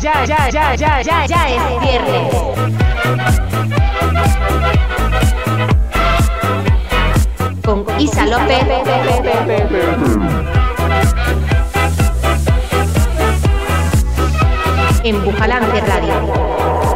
ya, ya, ya, ya, ya, ya, ya es viernes. Con Isa López. En Bujalance Radio.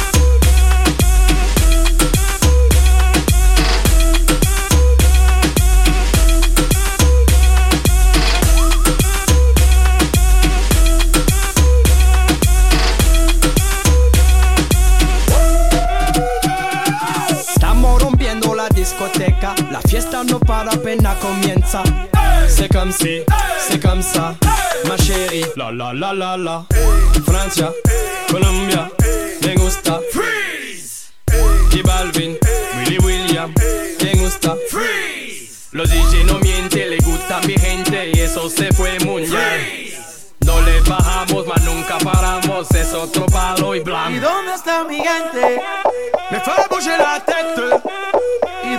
La fiesta no para apenas comienza. C'est comme si, c'est comme ça, ma chérie. La la la la la. Francia, Colombia, me gusta. Freeze. Y Balvin, Willy William, me gusta. Freeze. Los DJ no mienten, le gusta a mi gente y eso se fue muy bien. No le bajamos, mas nunca paramos, es otro palo y ¿Y blanco. dónde está mi gente? Me fait bouger la tête.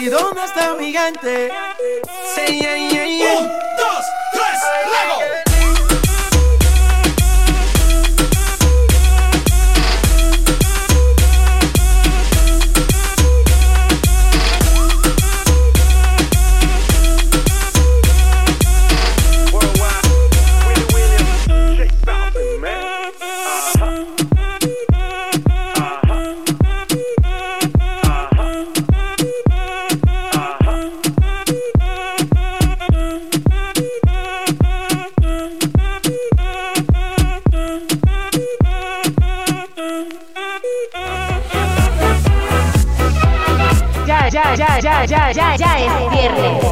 ¿Y dónde está mi gente? Say yeah, yeah, yeah. Un, dos, tres, Lego. Ya, ya, ya, ya, ya, es viernes.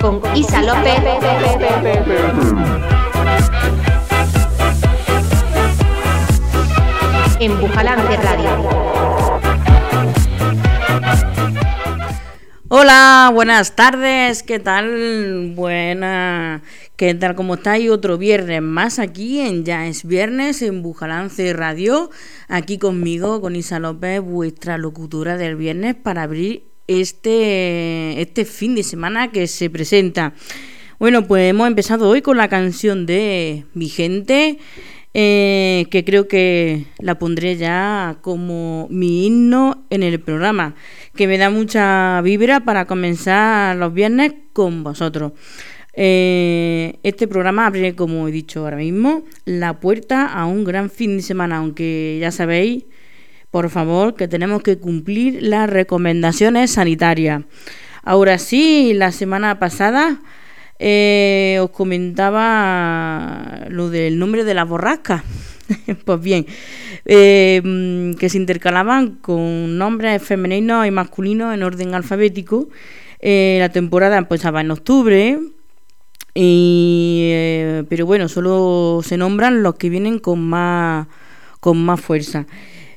Con Isa López. En Bujalance Radio. Hola, buenas tardes, ¿qué tal? Buena, ¿qué tal? ¿Cómo estáis? Otro viernes más aquí en Ya es Viernes en Bujalance Radio, aquí conmigo, con Isa López, vuestra locutora del viernes para abrir este, este fin de semana que se presenta. Bueno, pues hemos empezado hoy con la canción de Mi Gente, eh, que creo que la pondré ya como mi himno en el programa, que me da mucha vibra para comenzar los viernes con vosotros. Eh, este programa abre, como he dicho ahora mismo, la puerta a un gran fin de semana, aunque ya sabéis, por favor, que tenemos que cumplir las recomendaciones sanitarias. Ahora sí, la semana pasada eh, os comentaba lo del nombre de las borrascas. pues bien, eh, mm, que se intercalaban con nombres femeninos y masculinos en orden alfabético. La temporada empezaba en octubre, y, eh, pero bueno, solo se nombran los que vienen con más, con más fuerza.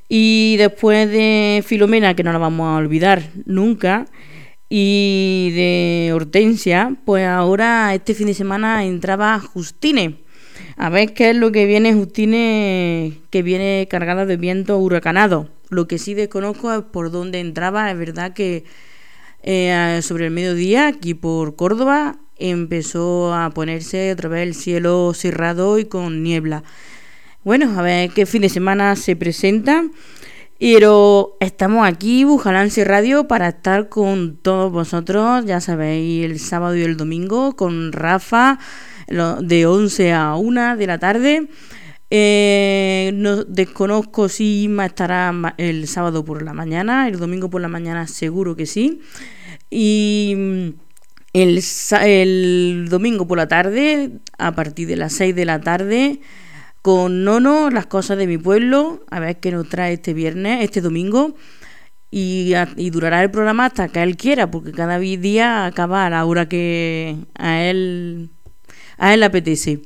Y después de Filomena, que no la vamos a olvidar nunca, y de Hortensia, pues ahora este fin de semana entraba Justine. A ver qué es lo que viene Justine, que viene cargada de viento huracanado. Lo que sí desconozco es por dónde entraba. Es verdad que eh, sobre el mediodía, aquí por Córdoba, empezó a ponerse otra vez el cielo cerrado y con niebla. Bueno, a ver qué fin de semana se presenta. Pero estamos aquí, Bujalance Radio, para estar con todos vosotros, ya sabéis, el sábado y el domingo, con Rafa, de 11 a 1 de la tarde. Eh, no desconozco si estará el sábado por la mañana, el domingo por la mañana seguro que sí. Y mm, el, el domingo por la tarde, a partir de las 6 de la tarde, con Nono, las cosas de mi pueblo, a ver qué nos trae este viernes, este domingo. Y, y, durará el programa hasta que él quiera, porque cada día acaba a la hora que a él, a él apetece.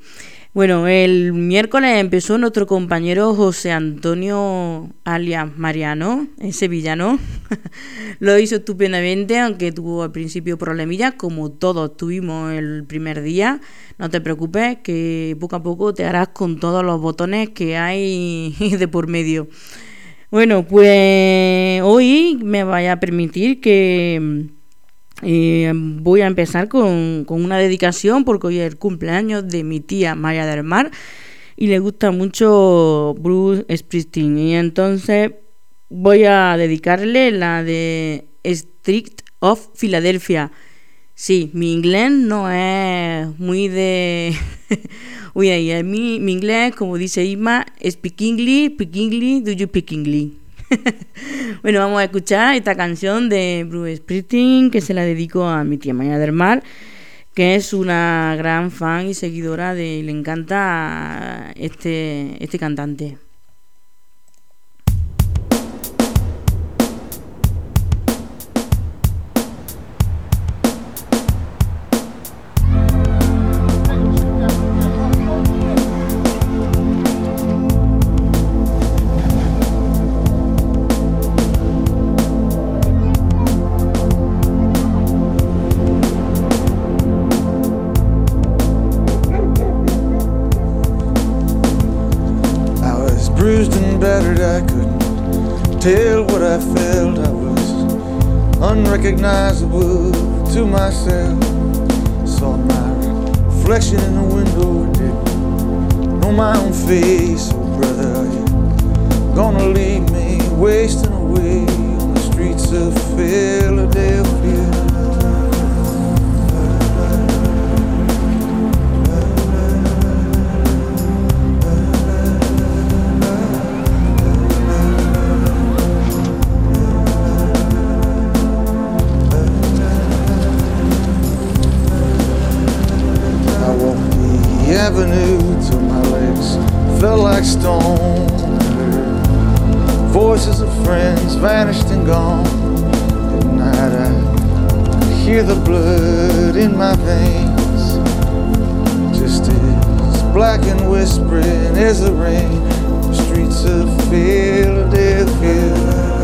Bueno, el miércoles empezó nuestro compañero José Antonio alias Mariano, en sevillano. Lo hizo estupendamente, aunque tuvo al principio problemillas, como todos tuvimos el primer día. No te preocupes, que poco a poco te harás con todos los botones que hay de por medio. Bueno, pues hoy me vaya a permitir que eh, voy a empezar con, una dedicación porque hoy es el cumpleaños de mi tía María del Mar y le gusta mucho Bruce Springsteen y entonces voy a dedicarle la de Strict of Philadelphia. Sí, mi inglés no es muy de... Uy, mi, mi inglés, como dice Isma, speak English, speak English, do you speak English? bueno, vamos a escuchar esta canción de Bruce Springsteen que se la dedico a mi tía María del Mar, que es una gran fan y seguidora de. Le encanta este, este cantante. Tell what I felt. I was unrecognizable to myself. Saw my reflection in the window, didn't know my own face. Oh, brother, are gonna leave me wasting away on the streets of Philadelphia? Avenue till my legs felt like stone. Voices of friends vanished and gone. At night I hear the blood in my veins, just as black and whispering as the rain. The streets of Philadelphia.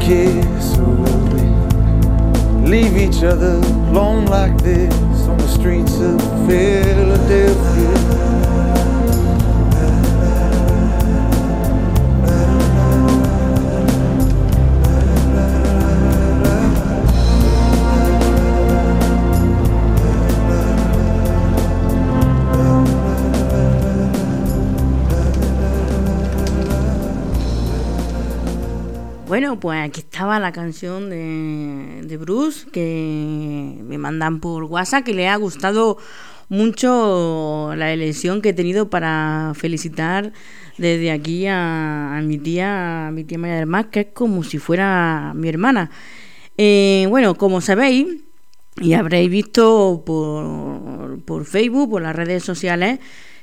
kiss away. Leave each other alone like this on the streets of fear. Bueno, pues aquí estaba la canción de, Bruce que me mandan por WhatsApp, que le ha gustado mucho la elección que he tenido para felicitar desde aquí a, mi tía, a mi tía María del Mar, que es como si fuera mi hermana. Eh, bueno, como sabéis, y habréis visto por, por Facebook, por las redes sociales,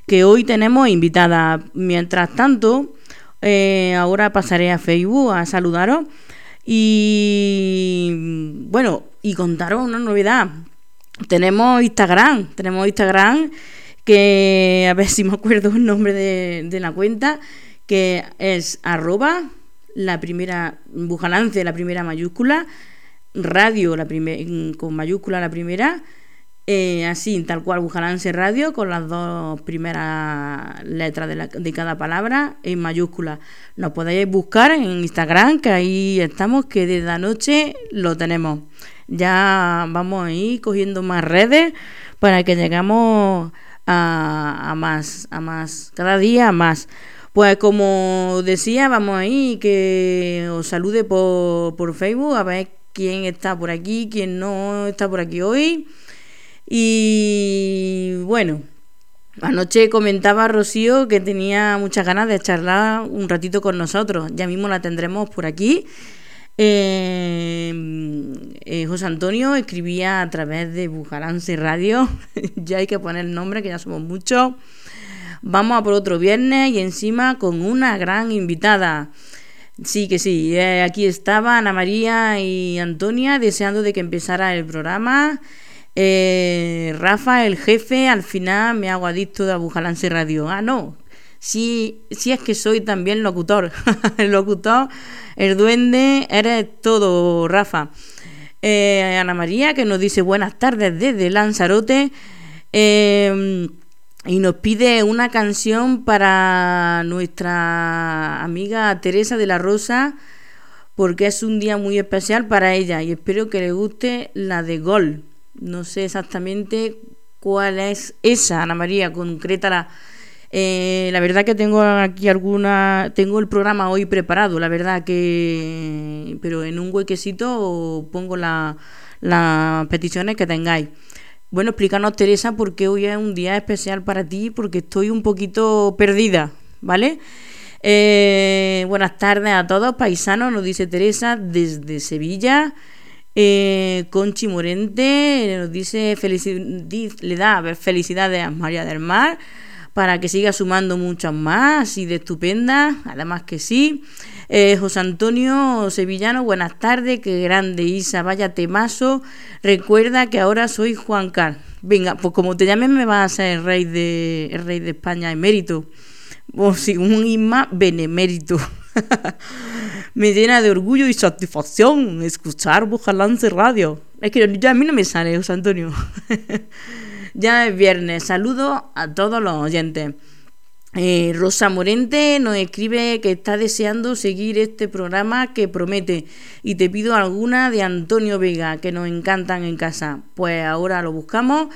que hoy tenemos invitada. Mientras tanto, eh, ahora pasaré a Facebook a saludaros y bueno, y contaros una novedad. Tenemos Instagram, tenemos Instagram que a ver si me acuerdo el nombre de, la cuenta, que es arroba la primera, Bujalance, la primera mayúscula, radio la con mayúscula la primera, eh, así, tal cual, Bujalance Radio, con las dos primeras letras de, de, cada palabra en mayúscula. Nos podéis buscar en Instagram, que ahí estamos, que desde anoche lo tenemos. Ya vamos a ir cogiendo más redes para que llegamos a, a más, a más, cada día más. Pues como decía, vamos ahí que os salude por, por Facebook, a ver quién está por aquí, quién no está por aquí hoy. Y bueno, anoche comentaba Rocío que tenía muchas ganas de charlar un ratito con nosotros. Ya mismo la tendremos por aquí. Eh, eh, José Antonio escribía a través de Bujalance Radio. ya hay que poner el nombre, que ya somos muchos. Vamos a por otro viernes y encima con una gran invitada. Sí, que sí. Eh, aquí estaba Ana María y Antonia deseando de que empezara el programa. Eh, Rafa, el jefe, al final me hago adicto de Abujalance Radio. Ah, no. Sí, sí es que soy también locutor. el locutor, el duende, eres todo, Rafa. Eh, Ana María, que nos dice buenas tardes desde Lanzarote. Eh, y nos pide una canción para nuestra amiga Teresa de la Rosa, porque es un día muy especial para ella y espero que le guste la de Gol. No sé exactamente cuál es esa, Ana María, concrétala. Eh, la verdad que tengo aquí alguna, tengo el programa hoy preparado, la verdad que, pero en un huequecito pongo las peticiones que tengáis. Bueno, explícanos Teresa por qué hoy es un día especial para ti, porque estoy un poquito perdida, ¿vale? Eh, buenas tardes a todos, paisanos, nos dice Teresa desde Sevilla. Eh, Conchi Morente nos dice le da felicidades a María del Mar para que siga sumando muchas más y de estupenda, además que sí. Eh, José Antonio Sevillano, buenas tardes, qué grande Isa, vaya temazo. Recuerda que ahora soy Juan Carlos. Venga, pues como te llames me vas a ser el rey de, el rey de España emérito. O si un Isma benemérito. me llena de orgullo y satisfacción escuchar Bujalance Radio. Es que ya a mí no me sale, José Antonio. ya es viernes. Saludos a todos los oyentes. Eh, Rosa Morente nos escribe que está deseando seguir este programa que promete y te pido alguna de Antonio Vega que nos encantan en casa. Pues ahora lo buscamos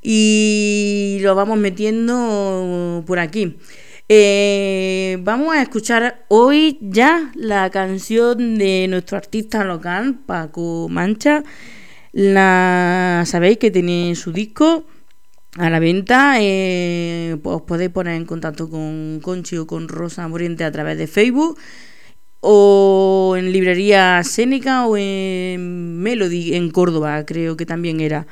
y lo vamos metiendo por aquí. Eh, vamos a escuchar hoy ya la canción de nuestro artista local, Paco Mancha. La sabéis que tiene su disco a la venta. Eh, os podéis poner en contacto con Conchi o con Rosa Moriente a través de Facebook o en librería Sénica o en Melody en Córdoba, creo que también era.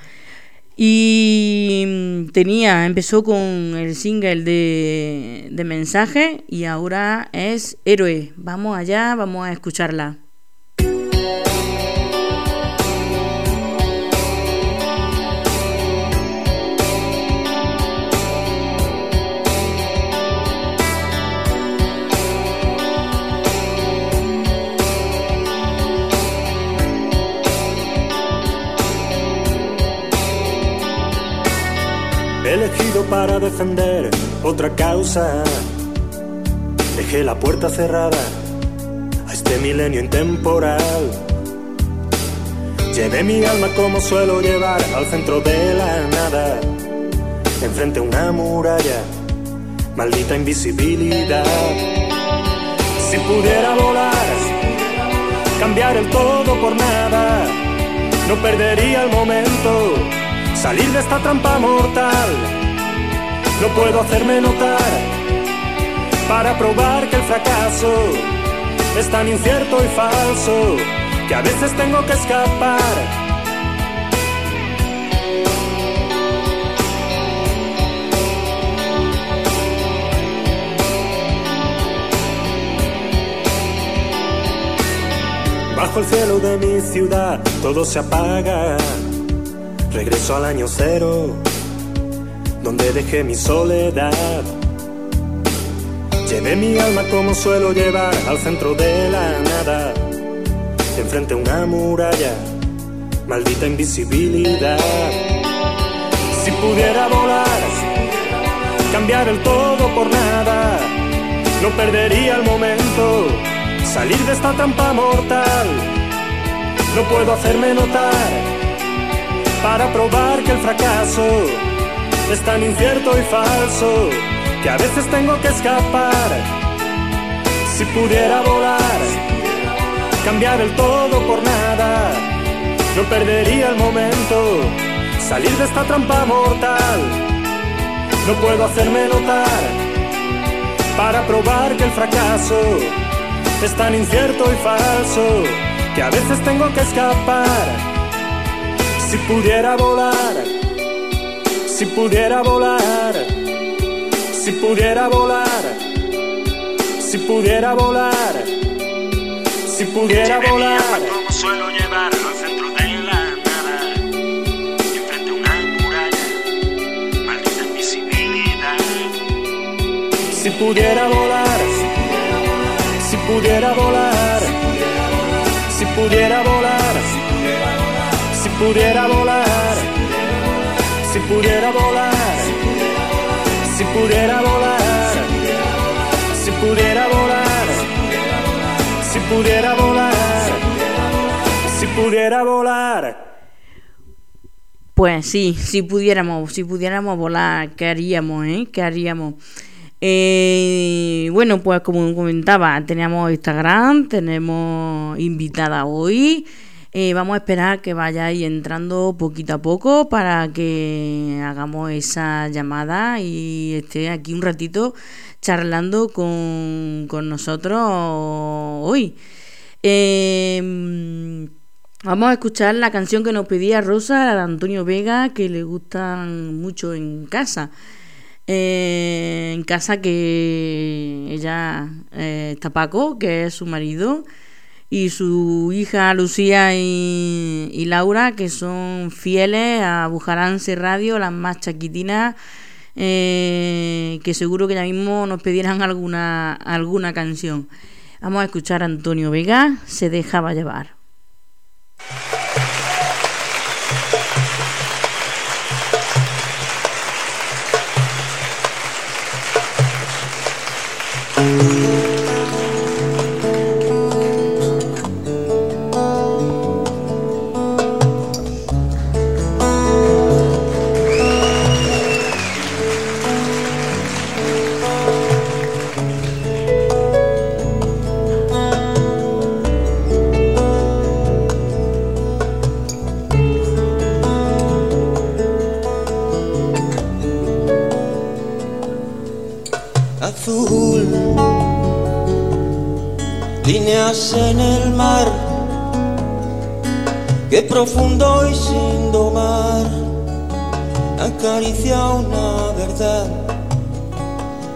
Y mm, tenía, empezó con el single de, de mensaje y ahora es Héroe. Vamos allá, vamos a escucharla. Para defender otra causa. Dejé la puerta cerrada a este milenio intemporal. Llevé mi alma como suelo llevar al centro de la nada, enfrente a una muralla, maldita invisibilidad. Si pudiera volar cambiar el todo por nada. No perdería el momento, salir de esta trampa mortal. No puedo hacerme notar para probar que el fracaso es tan incierto y falso que a veces tengo que escapar Bajo el cielo de mi ciudad todo se apaga. Regreso al año cero, donde dejé mi soledad. Llevé mi alma como suelo llevar al centro de la nada. Enfrente a una muralla, maldita invisibilidad. Si pudiera volar, cambiar el todo por nada, no perdería el momento salir de esta trampa mortal. No puedo hacerme notar para probar que el fracaso es tan incierto y falso que a veces tengo que escapar. Si pudiera volar, cambiar el todo por nada, no perdería el momento. Salir de esta trampa mortal, no puedo hacerme notar para probar que el fracaso es tan incierto y falso que a veces tengo que escapar. Si pudiera volar, si pudiera volar, si pudiera volar, si pudiera volar, si pudiera volar. Como suelo llevar al centro de la nada, enfrente a una muralla, maldita invisibilidad. Si pudiera volar pudiera volar, si pudiera volar, si pudiera volar, si pudiera volar, si pudiera volar, si pudiera volar, si pudiera volar, si pudiera volar. Pues sí, si pudiéramos, si pudiéramos volar, ¿qué haríamos, eh? ¿Qué haríamos? Eh, bueno, pues como comentaba, teníamos Instagram, tenemos invitada hoy. Eh, vamos a esperar que vayáis entrando poquito a poco para que hagamos esa llamada y esté aquí un ratito charlando con, nosotros hoy. Em, vamos a escuchar la canción que nos pedía Rosa de Antonio Vega, que le gustan mucho en casa. Eh, en casa que ella eh, está Paco, que es su marido, y su hija Lucía y, Laura, que son fieles a Bujarance Radio, las más chaquitinas, eh, que seguro que ya mismo nos pedirán alguna, alguna canción. Vamos a escuchar a Antonio Vega, se dejaba llevar.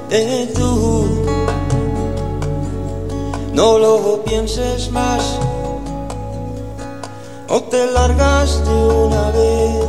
De tú. No lo pienses más, o te largas de una vez,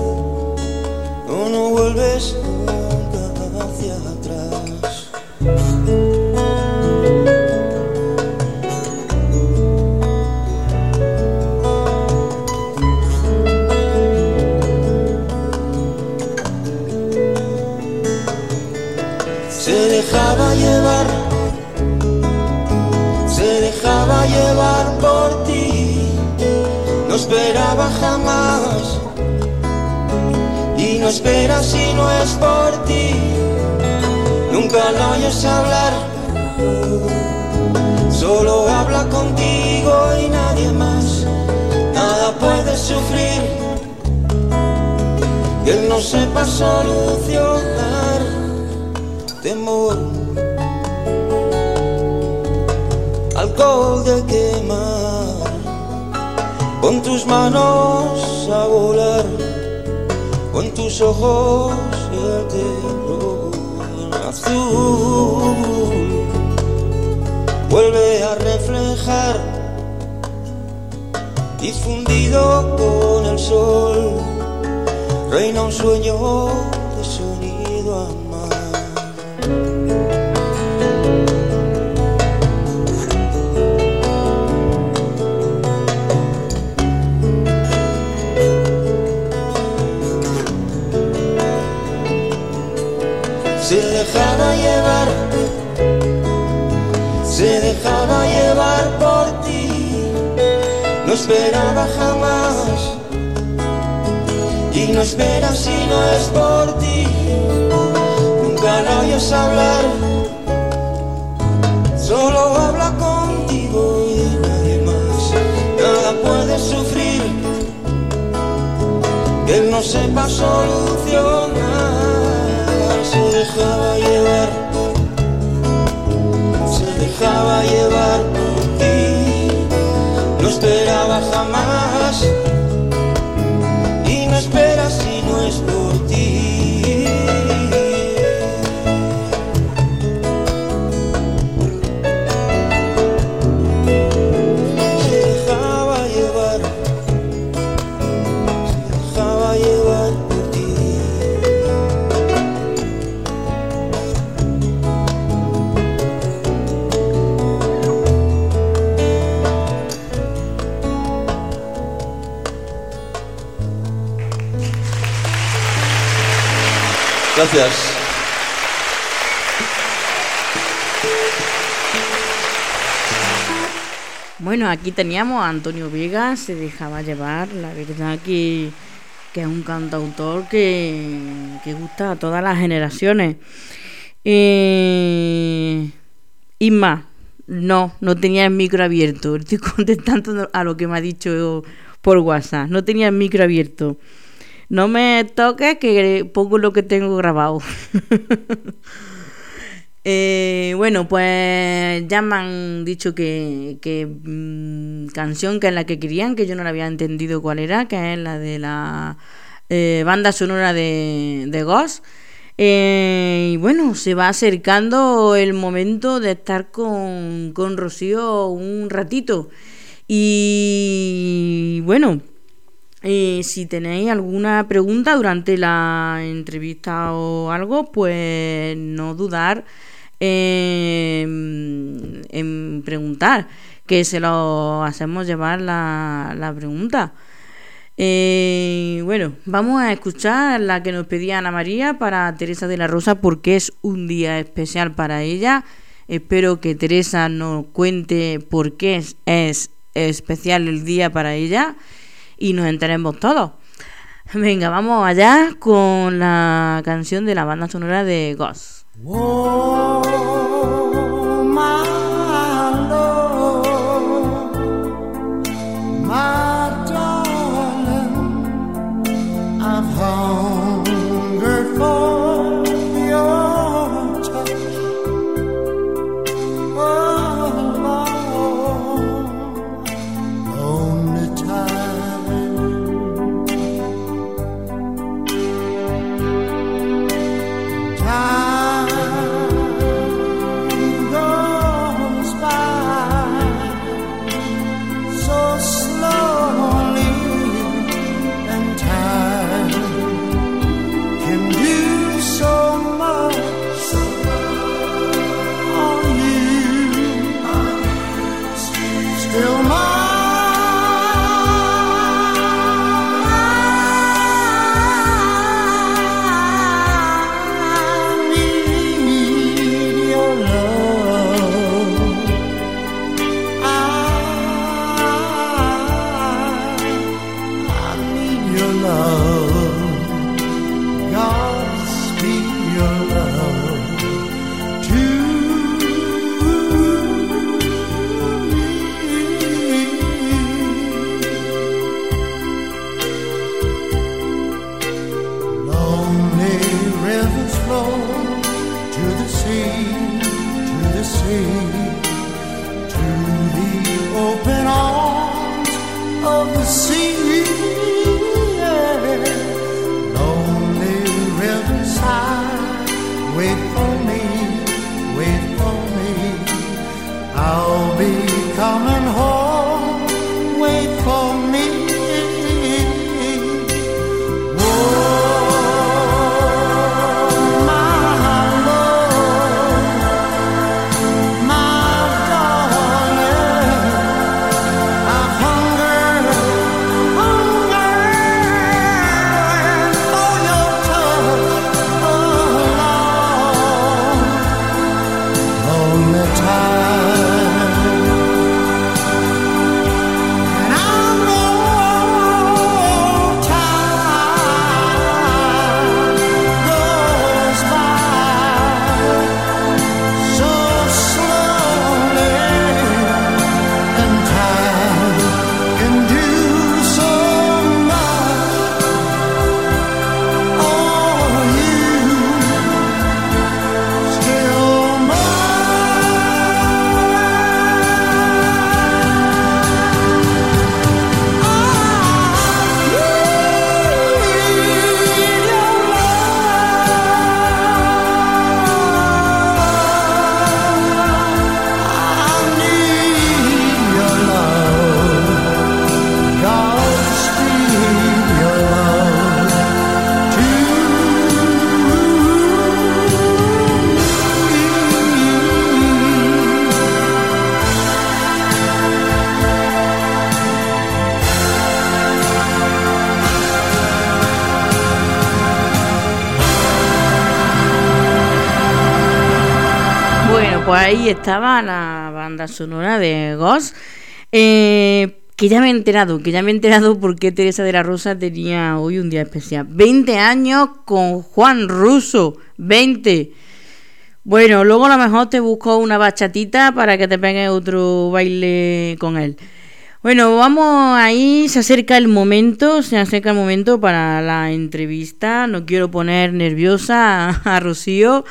no espera si no es por ti, nunca lo oyes hablar, Solo habla contigo y nadie más. Nada puede sufrir. Que él no sepa solucionar. Temor, alcohol de quemar, con tus manos a volar, tus ojos el terror azul vuelve a reflejar, difundido con el sol, reina un sueño Se dejaba llevar se dejaba llevar por ti, no esperaba jamás y no espera si no es por ti. Nunca lo oyes hablar, solo habla contigo y de nadie más. Nada puede sufrir que él no sepa solucionar. Se dejaba llevar dejaba llevar por ti, no esperaba jamás Bueno, aquí teníamos a Antonio Vega, se dejaba llevar, la verdad que, que es un cantautor que, que gusta a todas las generaciones. Eh, Isma, no, no tenía el micro abierto, estoy contestando a lo que me ha dicho por WhatsApp, no tenía el micro abierto. No me toques que pongo lo que tengo grabado. Eh, bueno, pues ya me han dicho que, que mm, canción que es la que querían, que yo no la había entendido cuál era, que es la de la eh, banda sonora de, de Ghost. Eh, y bueno, se va acercando el momento de estar con, con Rocío un ratito. Y bueno, eh, si tenéis alguna pregunta durante la entrevista o algo, pues no dudar en, preguntar, que se lo hacemos llevar la, la pregunta. Eh, bueno, vamos a escuchar la que nos pedía Ana María para Teresa de la Rosa porque es un día especial para ella. Espero que Teresa nos cuente por qué es, es especial el día para ella y nos enteremos todos. Venga, vamos allá con la canción de la banda sonora de Ghost. Ahí estaba la banda sonora de Ghost. Eh, que ya me he enterado, que ya me he enterado por qué Teresa de la Rosa tenía hoy un día especial. 20 años con Juan Russo. 20. Bueno, luego a lo mejor te busco una bachatita para que te pegues otro baile con él. Bueno, vamos ahí, se acerca el momento, se acerca el momento para la entrevista. No quiero poner nerviosa a, a Rocío.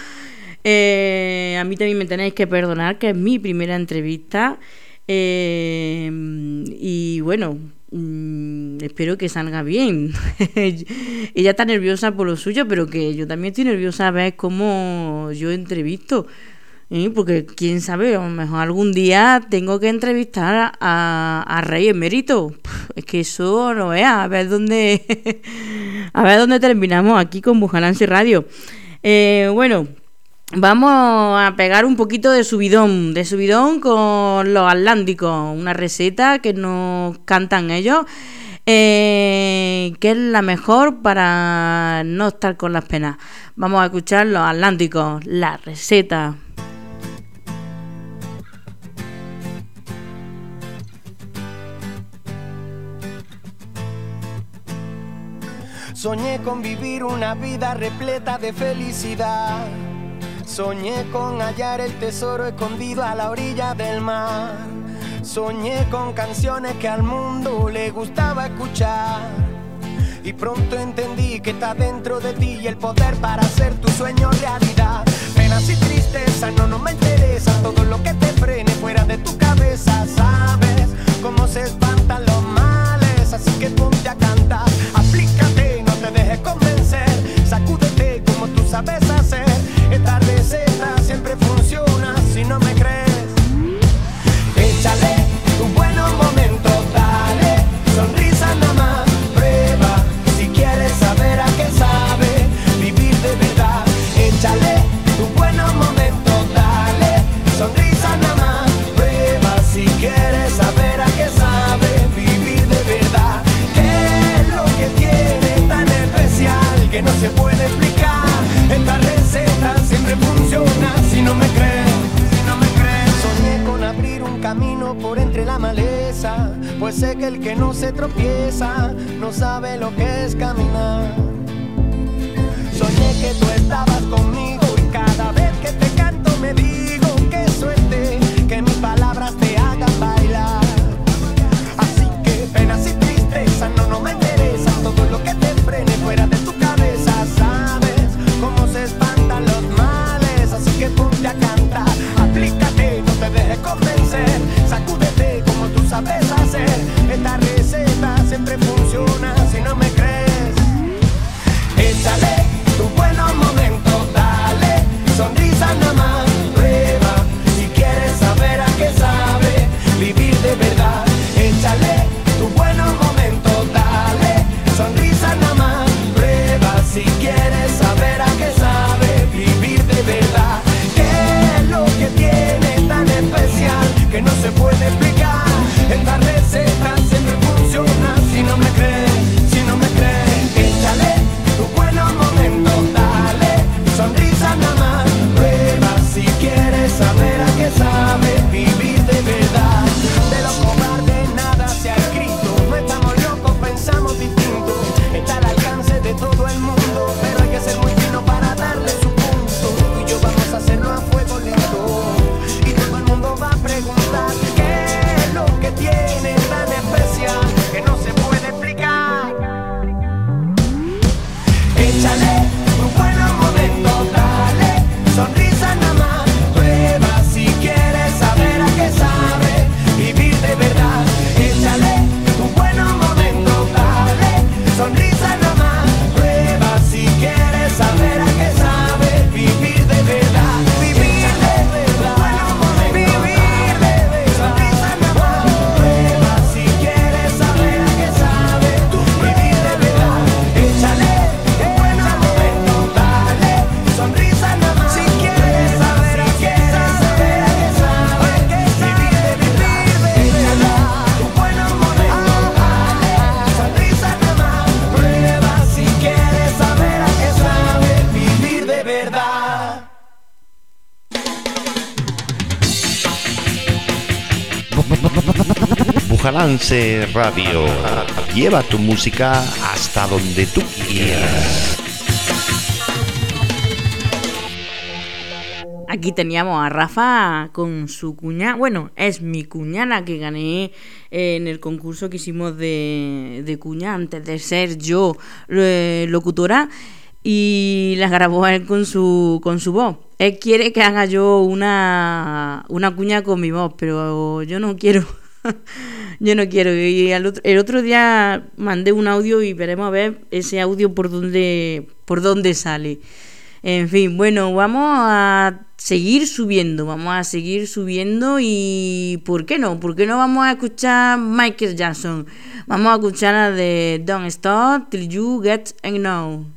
Eh, a mí también me tenéis que perdonar, que es mi primera entrevista. Eh, y bueno, mm, espero que salga bien. Ella está nerviosa por lo suyo, pero que yo también estoy nerviosa a ver cómo yo entrevisto. ¿eh? Porque quién sabe, a lo mejor algún día tengo que entrevistar a, Rey Emérito. Es que eso no vea, a ver dónde, a ver dónde terminamos aquí con Bujalance Radio. Eh, bueno, vamos a pegar un poquito de subidón, de subidón con los atlánticos, una receta que nos cantan ellos. eh, que es la mejor para no estar con las penas. Vamos a escuchar los atlánticos, la receta. Soñé con vivir una vida repleta de felicidad. Soñé con hallar el tesoro escondido a la orilla del mar. Soñé con canciones que al mundo le gustaba escuchar. Y pronto entendí que está dentro de ti el poder para hacer tu sueño realidad. Penas y tristeza no, no me interesa. Todo lo que te frene fuera de tu cabeza. Sabes cómo se espantan los males. Así que ponte a cantar. Aplícate, no te dejes convencer. Sacúdete como tú sabes hacer. Embujalance Radio. Lleva tu música hasta donde tú quieras. Aquí teníamos a Rafa con su cuñada. Bueno, es mi cuñada que gané en el concurso que hicimos de, de cuña antes de ser yo eh, locutora. Y las grabó él con su, con su voz. Él quiere que haga yo una, una cuña con mi voz, pero yo no quiero. Yo no quiero. Y el otro, el otro día mandé un audio y veremos a ver ese audio por dónde, por dónde sale. En fin, bueno, vamos a seguir subiendo, vamos a seguir subiendo y ¿por qué no? ¿Por qué no vamos a escuchar Michael Jackson? Vamos a escuchar la de Don't Stop Till You Get Know.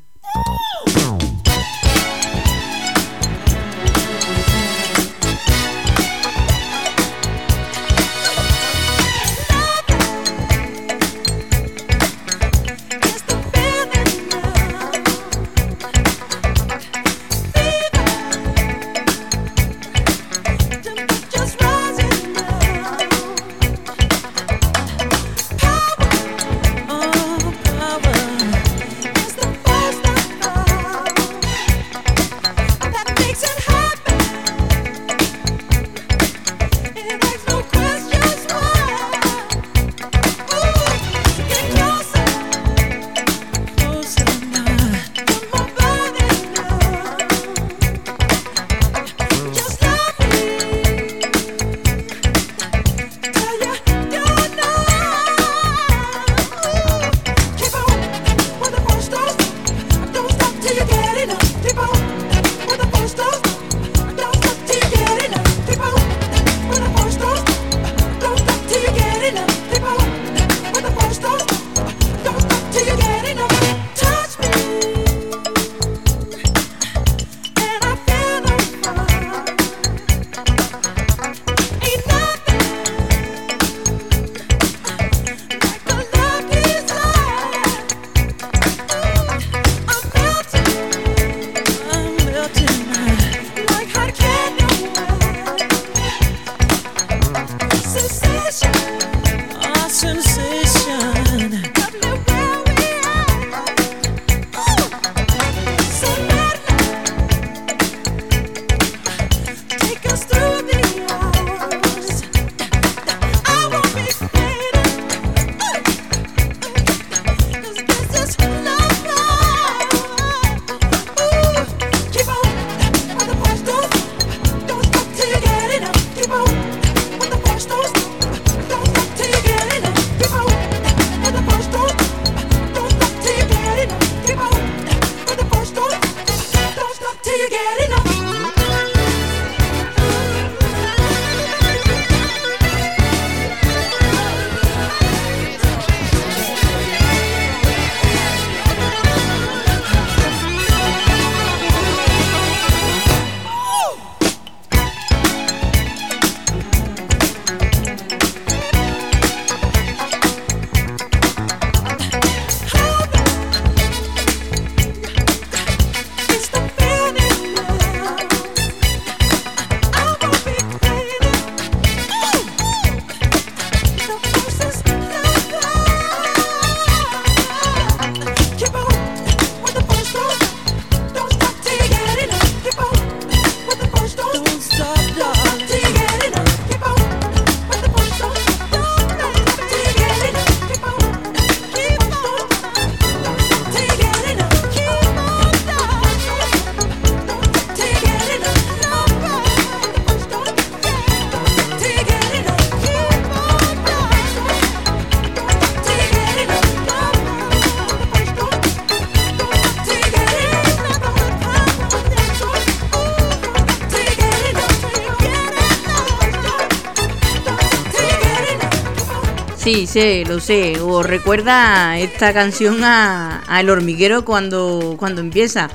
Sí, sí, lo sé. O recuerda esta canción a, El hormiguero cuando, cuando empieza.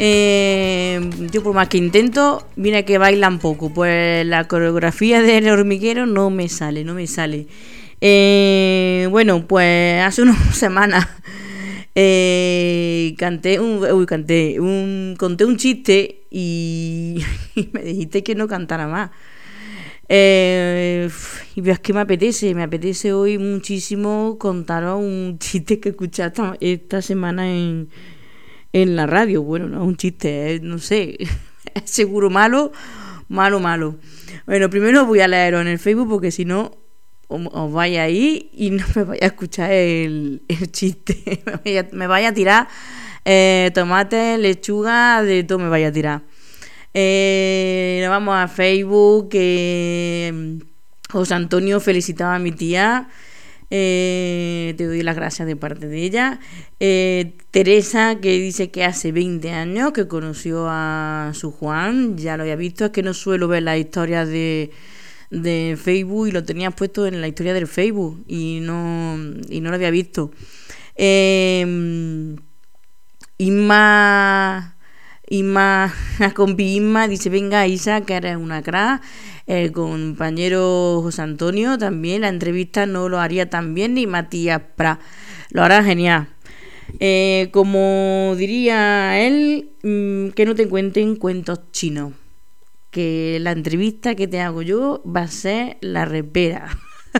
Eh, yo por más que intento, mira que bailan poco. Pues la coreografía del hormiguero no me sale, no me sale. Eh, bueno, pues hace unas semanas eh, canté canté conté un chiste y, y me dijiste que no cantara más. Y es que me apetece, me apetece hoy muchísimo contaros un chiste que he escuchado esta semana en, en la radio. Bueno, no es un chiste, no sé, seguro malo, malo, malo. Bueno, primero voy a leerlo en el Facebook porque si no os, vaya ahí y no me vaya a escuchar el, el chiste. me, vaya, a tirar eh, tomate, lechuga, de todo me vaya a tirar. Eh, nos vamos a Facebook. José Antonio felicitaba a mi tía. eh, te doy las gracias de parte de ella. Eh, Teresa, que dice que hace 20 años que conoció a su Juan, ya lo había visto, es que no suelo ver las historias de, de Facebook y lo tenía puesto en la historia del Facebook y no, y no lo había visto. Eh, Inma, Inma, compi Inma dice, venga Isa, que eres una crack. El compañero José Antonio también, la entrevista no lo haría tan bien ni Matías Pra. Lo hará genial. Eh, como diría él, mm, que no te cuenten cuentos chinos. Que la entrevista que te hago yo va a ser la repera.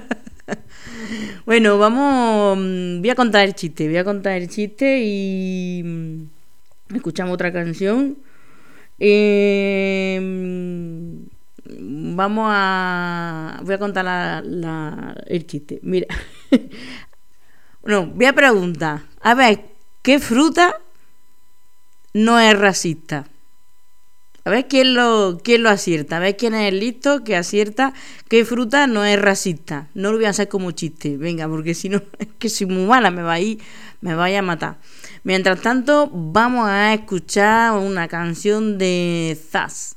Bueno, vamos. mm, Voy a contar el chiste. Voy a contar el chiste y. mm, Escuchamos otra canción. Eh, vamos a. Voy a contar la- el chiste. Mira. No, voy a preguntar. A ver, ¿qué fruta no es racista? A ver quién lo, quién lo acierta. A ver quién es el listo que acierta qué fruta no es racista. No lo voy a hacer como chiste. Venga, porque si no, es que soy muy mala, me va a ir, me vaya a matar. Mientras tanto, vamos a escuchar una canción de Zaz.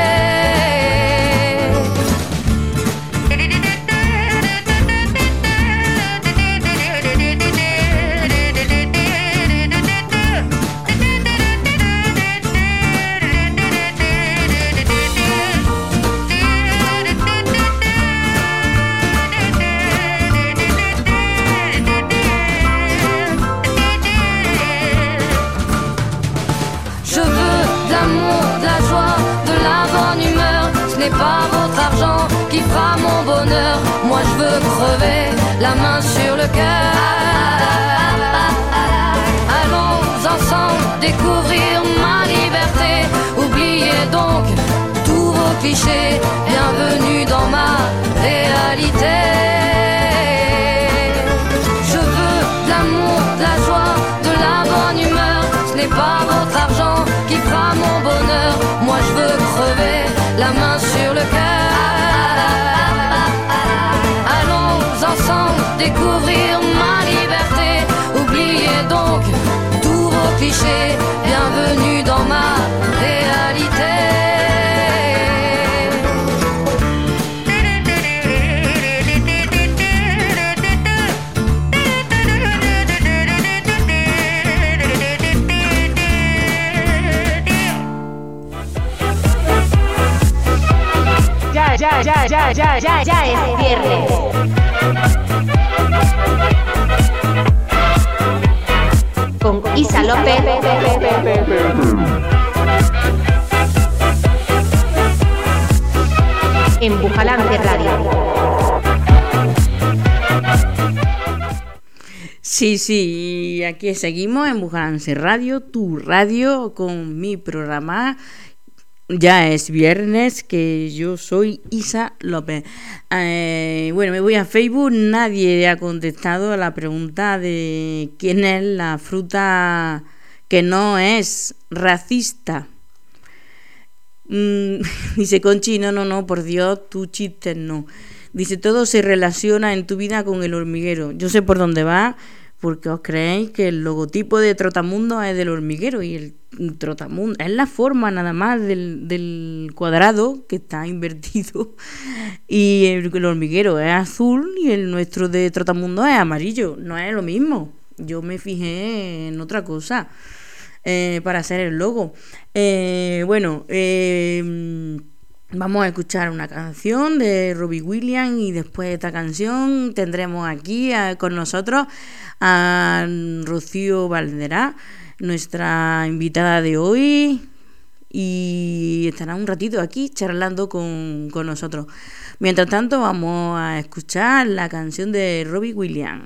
La main sur le cœur. Allons ensemble découvrir ma liberté. Oubliez donc tous vos clichés. Bienvenue dans ma réalité. Je veux de l'amour, de la joie, de la bonne humeur. Ce n'est pas votre argent Bienvenue dans ma réalité. ya, ya, ya, ya, ya, ya. Isa López. En Bujalante Radio. Sí, sí, aquí seguimos en Bujalance Radio, tu radio, con mi programa. Ya es viernes, que yo soy Isa López. Eh, bueno, me voy a Facebook, nadie ha contestado a la pregunta de quién es la fruta que no es racista. Mm, dice Conchi, no, no, no, por Dios, tu chiste no. Dice, todo se relaciona en tu vida con el hormiguero. Yo sé por dónde va, porque os creéis que el logotipo de Trotamundo es del hormiguero y el Trotamundo es la forma nada más del, del cuadrado que está invertido y el, hormiguero es azul y el nuestro de Trotamundo es amarillo. No es lo mismo. Yo me fijé en otra cosa. Eh, para hacer el logo. Eh, bueno, eh, vamos a escuchar una canción de Robbie Williams y después de esta canción tendremos aquí a- con nosotros a Rocío Valderá, nuestra invitada de hoy. Y estará un ratito aquí charlando con, con nosotros. Mientras tanto, vamos a escuchar la canción de Robbie Williams.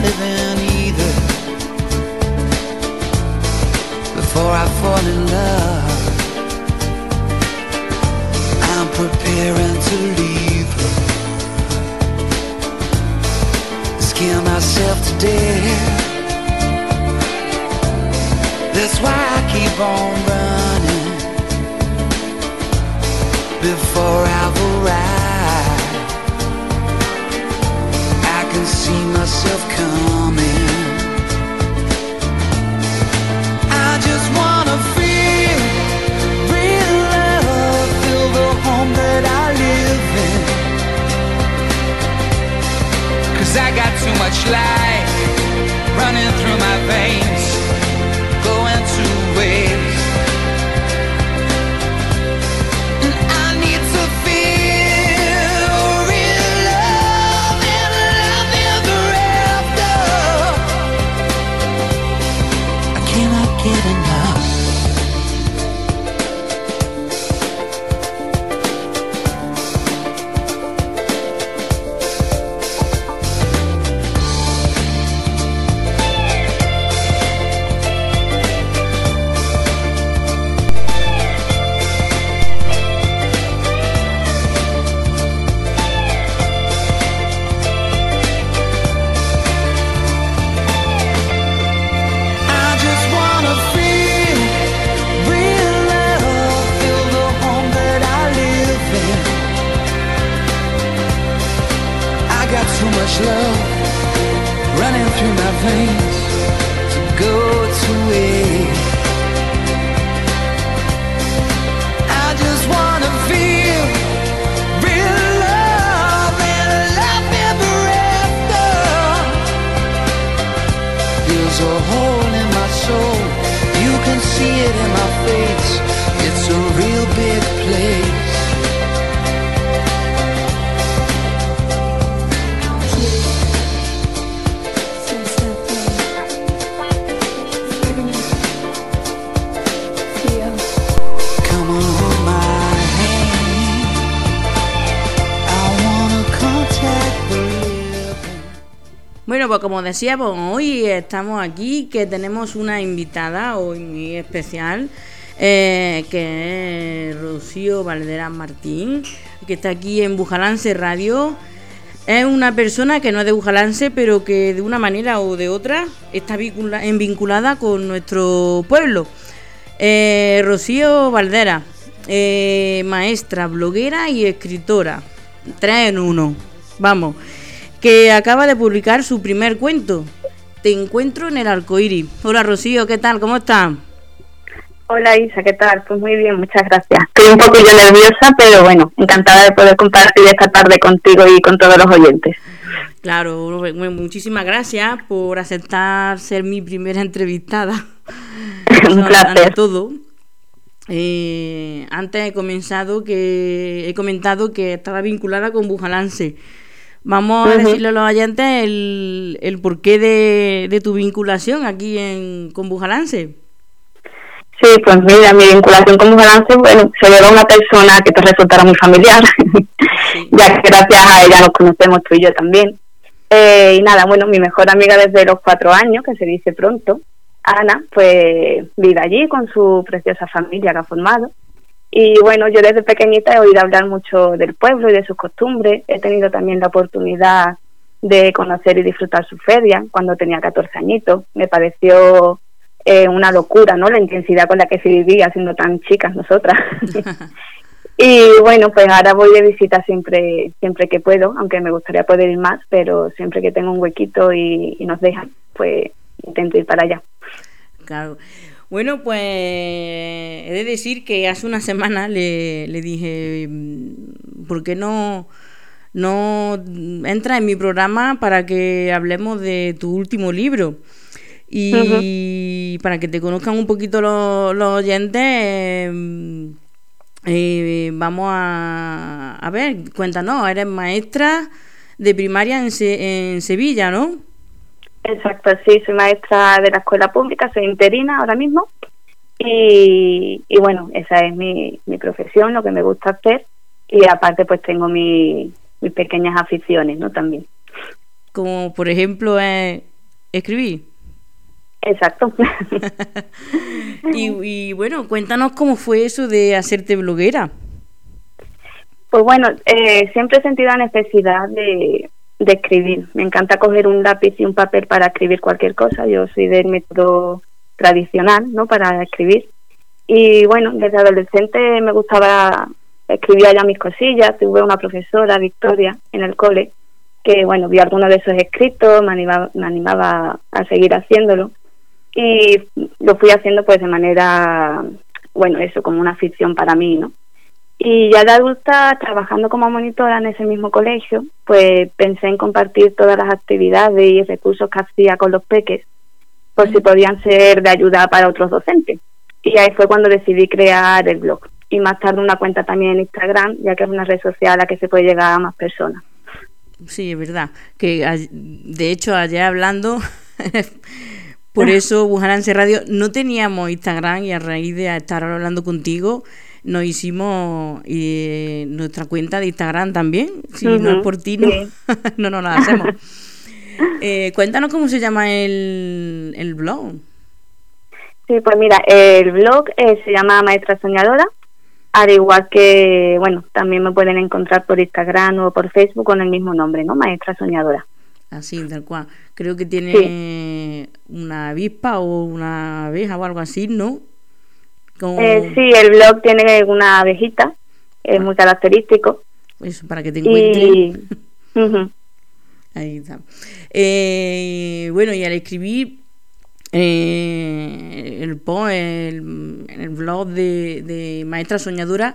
Living either. Before I fall in love, I'm preparing to leave. Scare myself to death. That's why I keep on running before I've arrived. I can see myself Pues como decíamos, hoy estamos aquí, que tenemos una invitada hoy muy especial, eh, que es Rocío Valderas Martín, que está aquí en Bujalance Radio. Es una persona que no es de Bujalance, pero que de una manera o de otra está vinculada con nuestro pueblo. Eh, Rocío Valdera, eh, maestra, bloguera y escritora. Tres en uno. Vamos. Que acaba de publicar su primer cuento. Te encuentro en el arcoíris. Hola Rocío, ¿qué tal? ¿Cómo estás? Hola Isa, ¿qué tal? Pues muy bien, muchas gracias. Estoy un poquillo nerviosa, pero bueno, encantada de poder compartir esta tarde contigo y con todos los oyentes. Claro, bueno, muchísimas gracias por aceptar ser mi primera entrevistada. Un placer. ante todo. Eh, antes he comenzado que he comentado que estaba vinculada con Bujalance. Vamos a decirle a los oyentes el, el porqué de, de tu vinculación aquí en, con Bujalance. Sí, pues mira, mi vinculación con balance, bueno, se debe a una persona que te resultará muy familiar, ya que gracias a ella nos conocemos tú y yo también. Eh, y nada, bueno, mi mejor amiga desde los cuatro años, que se dice pronto, Ana, pues vive allí con su preciosa familia que ha formado. Y bueno, yo desde pequeñita he oído hablar mucho del pueblo y de sus costumbres. He tenido también la oportunidad de conocer y disfrutar su feria cuando tenía 14 añitos. Me pareció eh, una locura, ¿no? La intensidad con la que se vivía siendo tan chicas nosotras. y bueno, pues ahora voy de visita siempre siempre que puedo, aunque me gustaría poder ir más, pero siempre que tengo un huequito y, y nos dejan, pues intento ir para allá. Claro. Bueno, pues he de decir que hace una semana le, le dije, mm, ¿por qué no, no entra en mi programa para que hablemos de tu último libro? Y para que te conozcan un poquito los, los oyentes, eh, eh, vamos a, a ver, cuéntanos, eres maestra de primaria en, Se- en Sevilla, ¿no? Exacto, sí, soy maestra de la escuela pública, soy interina ahora mismo. Y, y bueno, esa es mi, mi profesión, lo que me gusta hacer. Y aparte, pues tengo mi- mis pequeñas aficiones, ¿no? También. Como por ejemplo eh, escribir. Exacto. y, y bueno, cuéntanos cómo fue eso de hacerte bloguera. Pues bueno, eh, siempre he sentido la necesidad de, de escribir. Me encanta coger un lápiz y un papel para escribir cualquier cosa. Yo soy del método tradicional, ¿no? Para escribir. Y bueno, desde adolescente me gustaba escribir ya mis cosillas. Tuve una profesora, Victoria, en el cole, que bueno, vio algunos de esos escritos, me animaba, me animaba a seguir haciéndolo. Y lo fui haciendo pues de manera, bueno, eso, como una afición para mí, ¿no? Y ya de adulta, trabajando como monitora en ese mismo colegio, pues pensé en compartir todas las actividades y recursos que hacía con los peques, por si podían ser de ayuda para otros docentes. Y ahí fue cuando decidí crear el blog. Y más tarde una cuenta también en Instagram, ya que es una red social a la que se puede llegar a más personas. Sí, es verdad. Que de hecho, ayer hablando, por eso Bujalance Radio no teníamos Instagram y a raíz de estar hablando contigo, nos hicimos eh, nuestra cuenta de Instagram también. Si no es por ti, no, sí. no nos la hacemos. Eh, cuéntanos cómo se llama el, el blog. Sí, pues mira, el blog eh, se llama Maestra Soñadora, al igual que, bueno, también me pueden encontrar por Instagram o por Facebook con el mismo nombre, ¿no? Maestra Soñadora. Así, tal cual. Creo que tiene una avispa o una abeja o algo así, ¿no? Eh, sí, el blog tiene una abejita, es muy característico. Eso, para que te. Y. Ahí está. Eh, bueno, y al escribir eh, el post, el, el blog de, de Maestra Soñadora,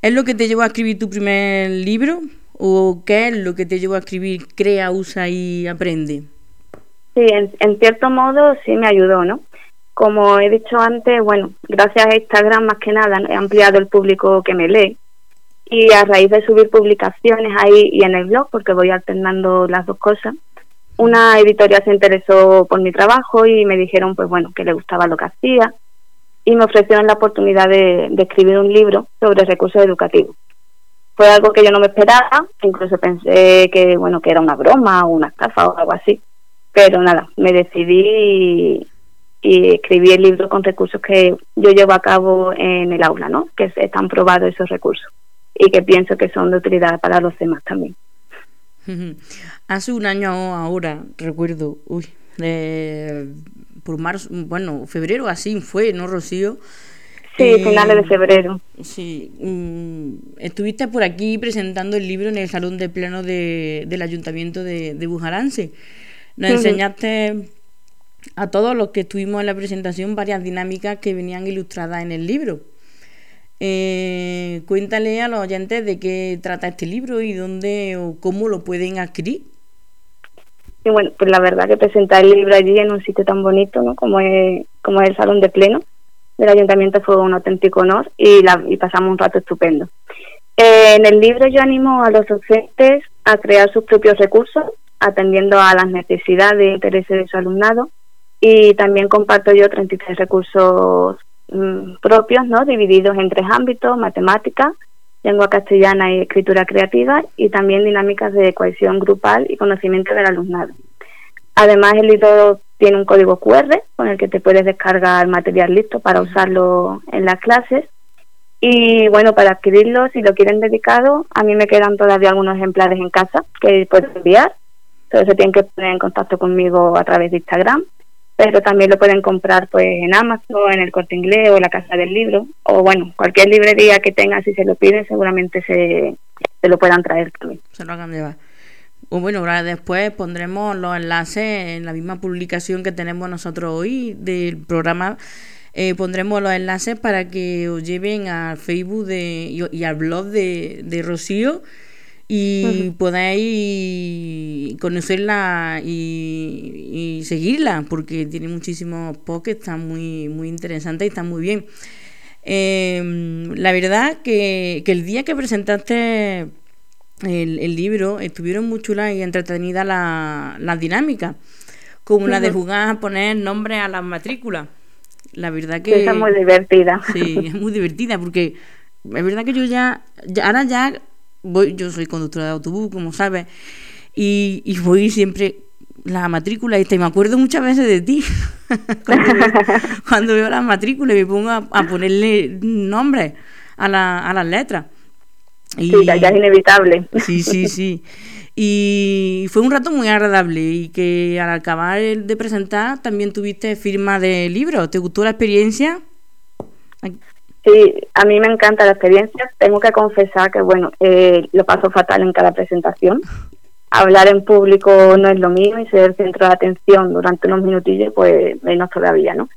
¿es lo que te llevó a escribir tu primer libro? ¿O qué es lo que te llevó a escribir Crea, usa y aprende? Sí, en, en cierto modo sí me ayudó, ¿no? Como he dicho antes, bueno, gracias a Instagram más que nada he ampliado el público que me lee. Y a raíz de subir publicaciones ahí y en el blog, porque voy alternando las dos cosas, una editorial se interesó por mi trabajo y me dijeron, pues bueno, que le gustaba lo que hacía. Y me ofrecieron la oportunidad de, de escribir un libro sobre recursos educativos. Fue algo que yo no me esperaba, incluso pensé que bueno que era una broma o una estafa o algo así, pero nada, me decidí y escribí el libro con recursos que yo llevo a cabo en el aula, ¿no? Que están probados esos recursos y que pienso que son de utilidad para los demás también. Hace un año ahora, recuerdo, uy, eh, por marzo, bueno, febrero así fue, ¿no, Rocío? Sí, Eh, finales de febrero. Sí, mm, estuviste por aquí presentando el libro en el salón de pleno de, del ayuntamiento de, de Bujalance. Nos enseñaste a todos los que estuvimos en la presentación varias dinámicas que venían ilustradas en el libro. Eh, cuéntale a los oyentes de qué trata este libro y dónde o cómo lo pueden adquirir. Y bueno, pues la verdad que presentar el libro allí en un sitio tan bonito, ¿no? Como es, como es el salón de pleno del ayuntamiento fue un auténtico honor y, la, y pasamos un rato estupendo. Eh, en el libro yo animo a los docentes a crear sus propios recursos, atendiendo a las necesidades e intereses de su alumnado y también comparto yo 33 recursos mm, propios, ¿no? divididos en tres ámbitos, matemáticas, lengua castellana y escritura creativa y también dinámicas de cohesión grupal y conocimiento del alumnado. Además, el libro tiene un código QR con el que te puedes descargar material listo para usarlo en las clases. Y bueno, para adquirirlo, si lo quieren dedicado, a mí me quedan todavía algunos ejemplares en casa que puedo enviar. Entonces se tienen que poner en contacto conmigo a través de Instagram. Pero también lo pueden comprar pues en Amazon, en el Corte Inglés o en la Casa del Libro. O bueno, cualquier librería que tengan, si se lo piden, seguramente se, se lo puedan traer también. Se lo hagan llevar. Bueno, después pondremos los enlaces en la misma publicación que tenemos nosotros hoy del programa. eh, pondremos los enlaces para que os lleven al Facebook de, y, y al blog de, de Rocío y Ujú. podáis conocerla y, y seguirla porque tiene muchísimos posts que están muy, muy interesantes y están muy bien. Eh, la verdad que, que el día que presentaste el, el libro estuvieron muy chulas y entretenidas la- las dinámicas, como la de jugar a poner nombre a las matrículas. La verdad que... Esa es muy divertida. Sí, es muy divertida porque es verdad que yo ya, ya- ahora ya voy, yo soy conductora de autobús, como sabes, y, y voy siempre la matrícula esta y me acuerdo muchas veces de ti cuando, veo, cuando veo las matrículas y me pongo a, a ponerle nombres a, la, a las letras. Y, Sí, ya, es inevitable. Sí, sí, sí. Y fue un rato muy agradable y que al acabar de presentar también tuviste firma de libro. ¿Te gustó la experiencia? Sí, a mí me encanta la experiencia. Tengo que confesar que, bueno, eh, lo paso fatal en cada presentación. Hablar en público no es lo mío y ser centro de atención durante unos minutillos, pues menos todavía, ¿no?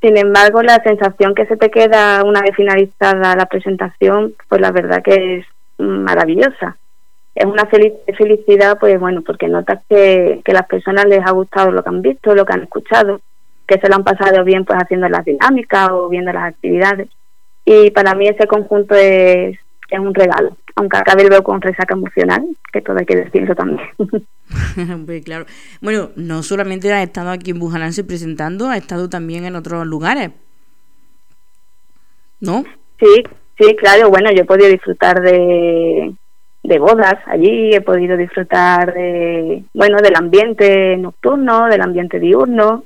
Sin embargo, la sensación que se te queda una vez finalizada la presentación, pues la verdad que es maravillosa. Es una felicidad, pues bueno, porque notas que, que las personas les ha gustado lo que han visto, lo que han escuchado, que se lo han pasado bien pues haciendo las dinámicas o viendo las actividades. Y para mí ese conjunto es, es un regalo, aunque acabe veo con resaca emocional, que todo hay que decirlo también. Pues claro. Bueno, no solamente has estado aquí en Bujalance presentando, has estado también en otros lugares. ¿No? Sí, sí, claro, bueno, yo he podido disfrutar de, de bodas allí, he podido disfrutar de, bueno, del ambiente nocturno, del ambiente diurno,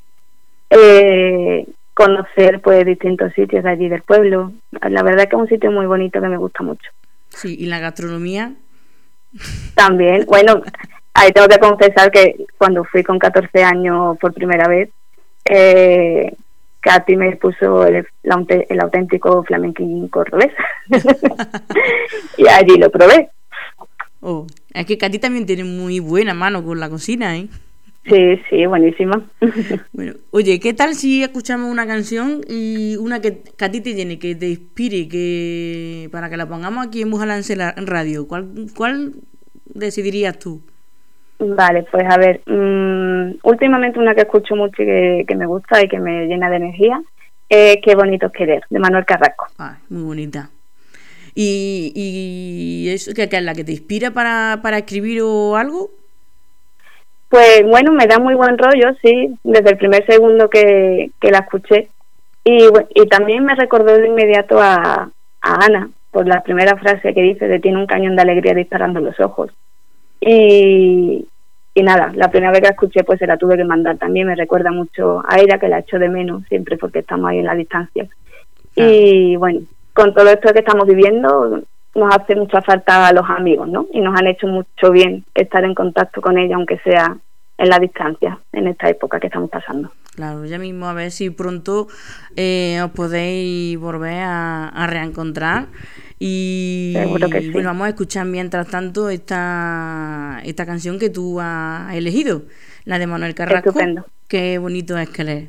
eh, conocer pues distintos sitios de allí del pueblo. La verdad que es un sitio muy bonito que me gusta mucho. Sí, y la gastronomía. También, bueno, ahí tengo que confesar que cuando fui con 14 años por primera vez, eh, Katy me puso el, el auténtico flamenquín cordobés. y allí lo probé. Oh, es que Katy también tiene muy buena mano con la cocina, ¿eh? Sí, sí, buenísima. Bueno, oye, ¿qué tal si escuchamos una canción y una que, que a ti te llene, que te inspire, que para que la pongamos aquí en Bujalance la- en radio? ¿Cuál, ¿Cuál decidirías tú? Vale, pues a ver, mm, últimamente una que escucho mucho y que, que me gusta y que me llena de energía es Qué bonito es querer, de Manuel Carrasco. Ah, muy bonita. ¿Y, y eso que, que es la que te inspira para, para escribir o algo? Pues bueno, me da muy buen rollo, sí, desde el primer segundo que, que la escuché. Y, y también me recordó de inmediato a, a Ana, por la primera frase que dice de tiene un cañón de alegría disparando los ojos. Y, y nada, la primera vez que la escuché pues se la tuve que mandar también, me recuerda mucho a ella que la echo de menos siempre porque estamos ahí en la distancia. Y bueno, con todo esto que estamos viviendo nos hace mucha falta a los amigos, ¿no? Y nos han hecho mucho bien estar en contacto con ella aunque sea en la distancia, en esta época que estamos pasando. Claro, ya mismo a ver si pronto eh, os podéis volver a, a reencontrar. Y Seguro que sí. bueno, vamos a escuchar mientras tanto esta, esta canción que tú has elegido, la de Manuel Carrasco. Estupendo. Qué bonito es que leer.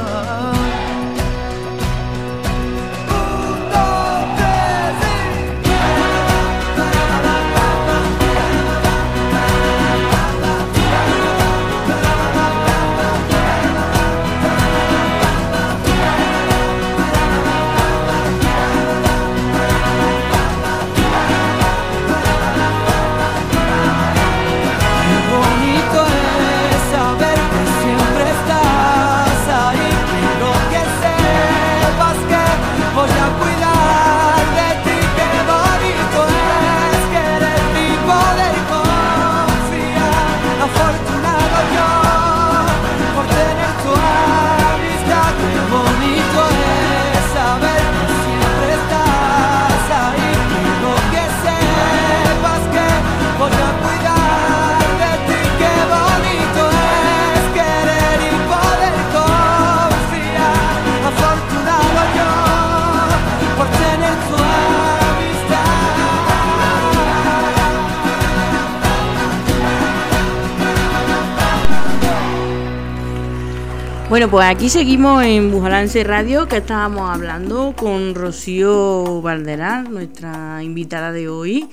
Bueno, pues aquí seguimos en Bujalance Radio, que estábamos hablando con Rocío Valderas, nuestra invitada de hoy,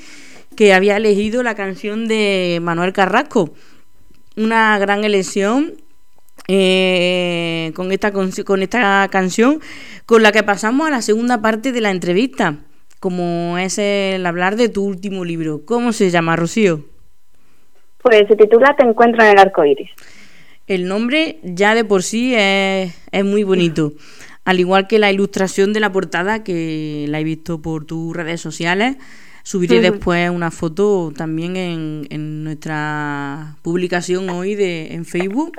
que había elegido la canción de Manuel Carrasco. Una gran elección eh, con, esta, con esta canción, con la que pasamos a la segunda parte de la entrevista, como es el hablar de tu último libro. ¿Cómo se llama, Rocío? Pues se titula Te encuentro en el arco iris. El nombre ya de por sí es, muy bonito. Al igual que la ilustración de la portada, que la he visto por tus redes sociales. Subiré después una foto también en, nuestra publicación hoy de, en Facebook.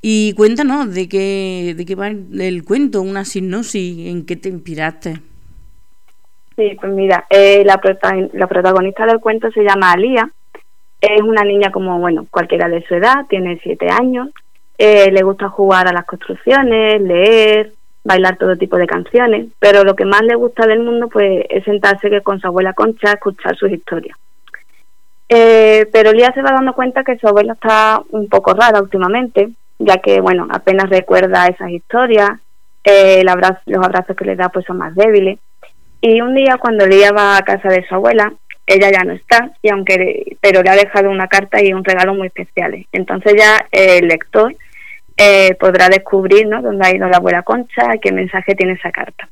Y cuéntanos de qué, de qué va el cuento, una sinopsis, en qué te inspiraste. Sí, pues mira, eh, la, la protagonista del cuento se llama Alía es una niña como, bueno, cualquiera de su edad, tiene siete años, eh, le gusta jugar a las construcciones, leer, bailar todo tipo de canciones, pero lo que más le gusta del mundo pues es sentarse con su abuela Concha a escuchar sus historias. Eh, pero Lía se va dando cuenta que su abuela está un poco rara últimamente, ya que, bueno, apenas recuerda esas historias, eh, los abrazos que le da pues son más débiles. Y un día cuando Lía va a casa de su abuela, ella ya no está y aunque pero le ha dejado una carta y un regalo muy especiales entonces ya el lector eh, podrá descubrir ¿no? dónde ha ido la abuela Concha qué mensaje tiene esa carta.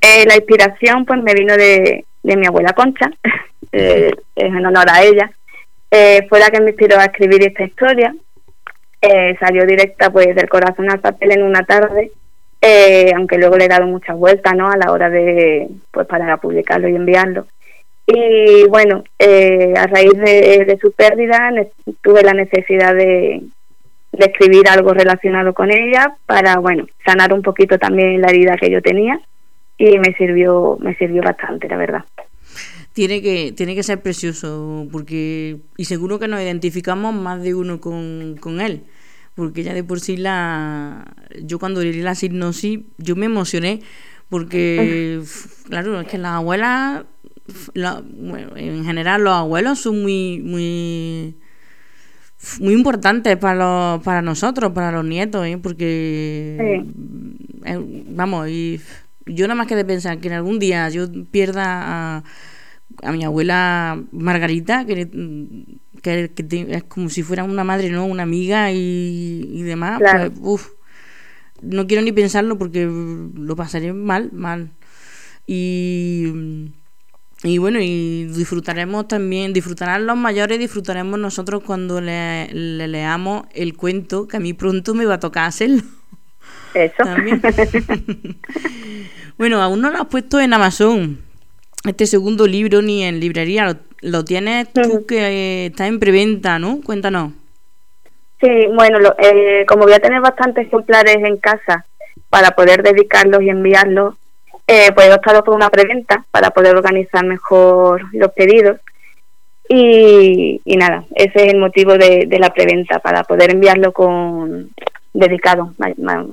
Eh, la inspiración pues me vino de, de mi abuela Concha eh, en honor a ella. Fue la que me inspiró a escribir esta historia. Salió directa pues del corazón al papel en una tarde aunque luego le he dado muchas vueltas no a la hora de pues para publicarlo y enviarlo y bueno, eh, a raíz de, su pérdida tuve la necesidad de, escribir algo relacionado con ella para, bueno, sanar un poquito también la herida que yo tenía y me sirvió, me sirvió bastante, la verdad. Tiene que, tiene que ser precioso porque, y seguro que nos identificamos más de uno con, con él porque ya de por sí la yo cuando leí la hipnosis yo me emocioné porque claro es que las abuelas bueno, en general los abuelos son muy, muy, muy importantes para, los, para nosotros, para los nietos, ¿eh? porque, eh, vamos, y yo nada más que de pensar que en algún día yo pierda a, a mi abuela Margarita, que, que, es como si fuera una madre, ¿no? Una amiga y, demás, pues, no quiero ni pensarlo porque lo pasaré mal, mal. Y y bueno, y disfrutaremos también, disfrutarán los mayores, disfrutaremos nosotros cuando le, leamos el cuento, que a mí pronto me va a tocar hacerlo. Eso. bueno, aún no lo has puesto en Amazon, este segundo libro, ni en librería. Lo, tienes tú que está en preventa, ¿no? Cuéntanos. Sí, bueno, eh, como voy a tener bastantes ejemplares en casa para poder dedicarlos y enviarlos, eh, pues he optado por una preventa para poder organizar mejor los pedidos. Y, nada, ese es el motivo de, la preventa, para poder enviarlo con dedicado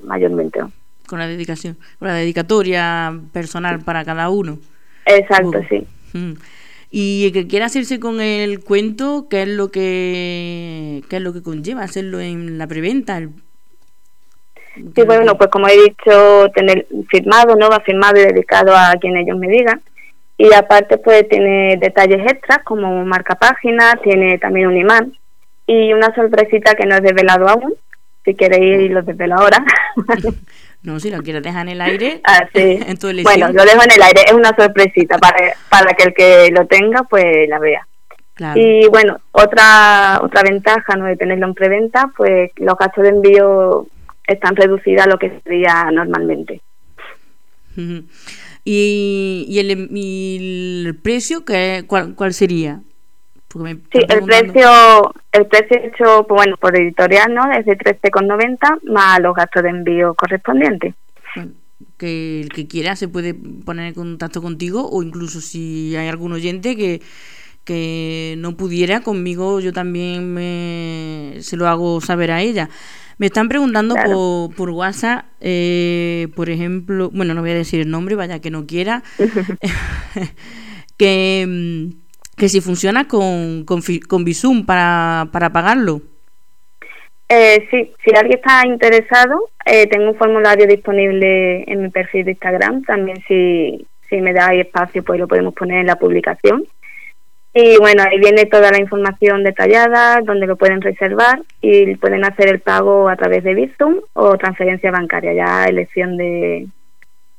mayormente. Con la dedicación, con la dedicatoria personal para cada uno. Exacto, sí. Y el que quiera hacerse con el cuento, ¿qué es lo que qué es lo que conlleva hacerlo en la preventa? Sí, bueno, pues como he dicho, tener firmado, ¿no? Va firmado y dedicado a quien ellos me digan. Y aparte, pues tiene detalles extras como marca página, tiene también un imán y una sorpresita que no he desvelado aún. Si queréis, ir, lo desvelo ahora. no, si lo quieres dejar en el aire. Ah, sí. bueno, lo dejo en el aire, es una sorpresita para, para que el que lo tenga, pues la vea. Y bueno, otra otra ventaja no de tenerlo en preventa, pues los gastos de envío están reducidas a lo que sería normalmente. ¿Y, y, el, precio qué, cuál, cuál sería? sí, el precio, el precio hecho bueno, por editorial ¿no? es de 13,90 más los gastos de envío correspondientes. que el que quiera se puede poner en contacto contigo o incluso si hay algún oyente que, que no pudiera conmigo, yo también me, se lo hago saber a ella. Me están preguntando por, por, WhatsApp, eh, por ejemplo, bueno, no voy a decir el nombre, vaya que no quiera, que, mm, que si funciona con, con, con Visum para, para pagarlo. Eh, sí, si alguien está interesado, eh, tengo un formulario disponible en mi perfil de Instagram. También si, si me dais espacio, pues lo podemos poner en la publicación. Y bueno, ahí viene toda la información detallada, donde lo pueden reservar y pueden hacer el pago a través de Bizum o transferencia bancaria, ya elección de,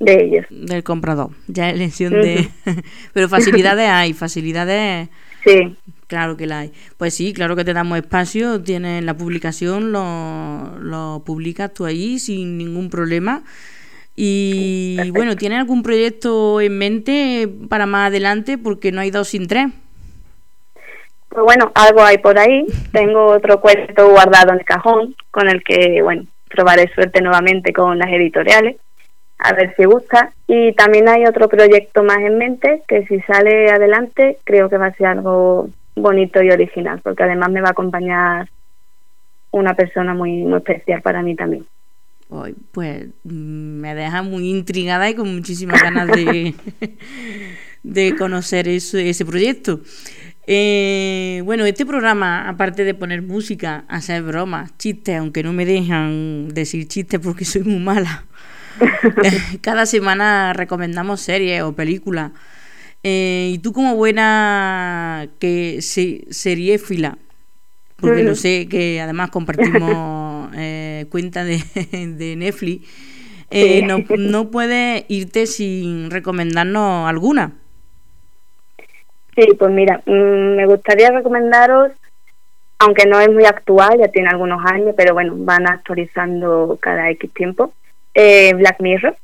de ellos. Del comprador, ya elección de... Pero facilidades hay, facilidades... Sí. Claro que la hay. Pues sí, claro que te damos espacio, tienes la publicación, lo, lo publicas tú ahí sin ningún problema. Y bueno, ¿tienes algún proyecto en mente para más adelante? Porque no hay dos sin tres. Pues bueno, algo hay por ahí. Tengo otro cuento guardado en el cajón con el que, bueno, probaré suerte nuevamente con las editoriales, a ver si gusta. Y también hay otro proyecto más en mente que si sale adelante creo que va a ser algo bonito y original, porque además me va a acompañar una persona muy, muy especial para mí también. Pues mm, me deja muy intrigada y con muchísimas ganas de, de conocer ese, ese proyecto. Eh, bueno, este programa, aparte de poner música, hacer bromas, chistes, aunque no me dejan decir chistes porque soy muy mala, cada semana recomendamos series o películas. Eh, y tú como buena que se, seriéfila, porque lo sé que además compartimos eh, cuenta de, de Netflix, eh, no, no puedes irte sin recomendarnos alguna. Sí, pues mira, mm, me gustaría recomendaros, aunque no es muy actual, ya tiene algunos años, pero bueno, van actualizando cada X tiempo, eh, Black Mirror.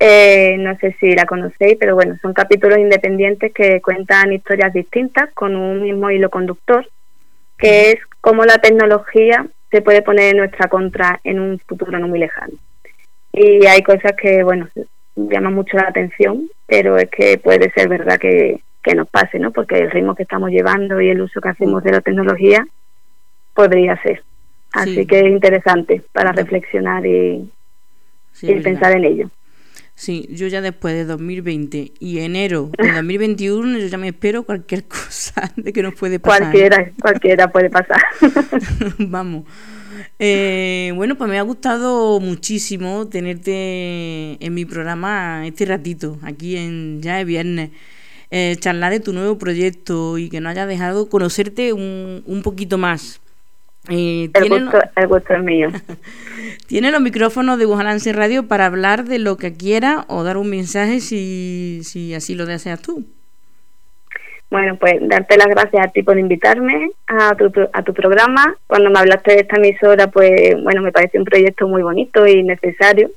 Eh, no sé si la conocéis, pero bueno, son capítulos independientes que cuentan historias distintas con un mismo hilo conductor, que es cómo la tecnología se puede poner en nuestra contra en un futuro no muy lejano. Y hay cosas que, bueno, llaman mucho la atención, pero es que puede ser verdad que, que nos pase, ¿no? Porque el ritmo que estamos llevando y el uso que hacemos de la tecnología podría ser. Así Sí. que es interesante para reflexionar y, Sí, y pensar en ello. Sí, yo ya después de 2020 y enero de 2021 yo ya me espero cualquier cosa de que nos puede pasar. Cualquiera, cualquiera puede pasar. Vamos. Eh, bueno, pues me ha gustado muchísimo tenerte en mi programa este ratito, aquí en Ya es Viernes. Eh, charlar de tu nuevo proyecto y que nos haya dejado conocerte un, un poquito más. Eh, El ¿tienen- gusto, el gusto es mío. Tiene los micrófonos de Bujalance Radio para hablar de lo que quiera o dar un mensaje si, si así lo deseas tú. Bueno, pues darte las gracias a ti por invitarme a tu, a tu programa. Cuando me hablaste de esta emisora, pues bueno, me parece un proyecto muy bonito y necesario.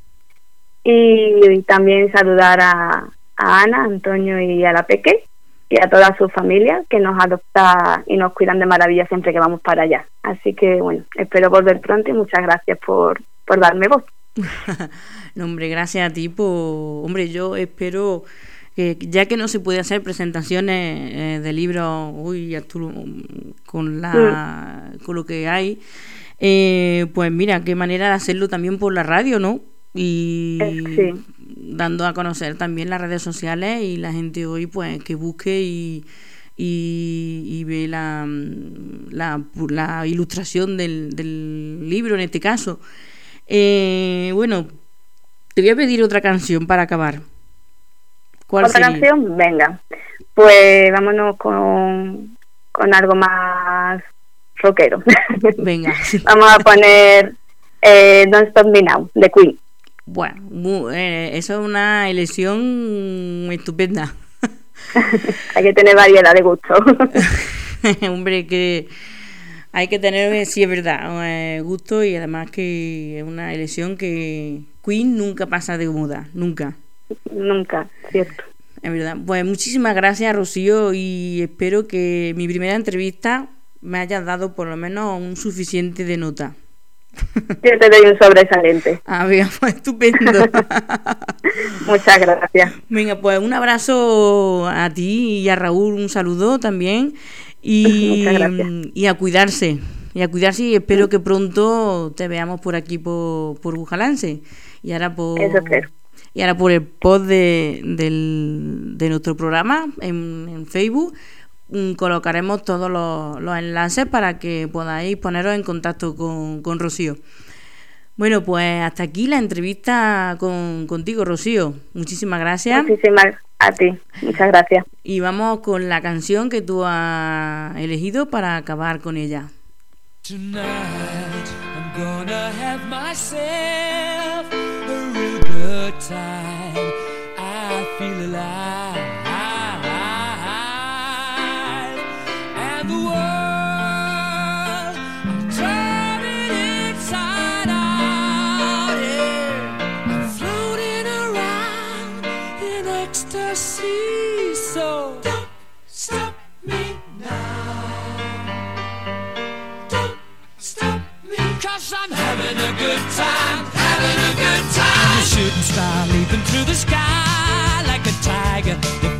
Y, también saludar a, a Ana, Antonio y a la Peque y a toda su familia que nos adopta y nos cuidan de maravilla siempre que vamos para allá. Así que bueno, espero volver pronto y muchas gracias por, por darme voz. No, hombre, gracias a ti. Por... Hombre, yo espero que ya que no se puede hacer presentaciones eh, de libros uy, con, la, con lo que hay, eh, pues mira, qué manera de hacerlo también por la radio, ¿no? Y sí. Dando a conocer también las redes sociales y la gente hoy pues que busque y, y, y ve la, la, la ilustración del, del libro en este caso. Eh, bueno, te voy a pedir otra canción para acabar. ¿Cuál ¿Otra sería? canción? Venga. Pues vámonos con, con algo más rockero. Venga. Vamos a poner eh, Don't Stop Me Now, de Queen. Bueno, eh, eso es una elección estupenda. Hay que tener variedad de gusto. Hombre, que hay que tener, eh, sí es verdad, eh, gusto y además que es una elección que Queen nunca pasa de moda, nunca. Nunca, cierto. Es verdad. Pues muchísimas gracias, Rocío, y espero que mi primera entrevista me haya dado por lo menos un suficiente de nota. Yo te doy un sobresaliente. Ah, venga, pues estupendo. Muchas gracias. Venga, pues un abrazo a ti y a Raúl, un saludo también. Y, y a cuidarse. Y a cuidarse y espero que pronto te veamos por aquí por, por Bujalance. Y ahora por, Eso y ahora por el post de, del- de nuestro programa en, en Facebook colocaremos todos los, los enlaces para que podáis poneros en contacto con, con Rocío. Bueno, pues hasta aquí la entrevista con, contigo, Rocío. Muchísimas gracias. Muchísimas a ti. Muchas gracias. Y vamos con la canción que tú has elegido para acabar con ella. Tonight I'm gonna have myself a real good time. Good time, having a good time. Shooting star leaping through the sky like a tiger, the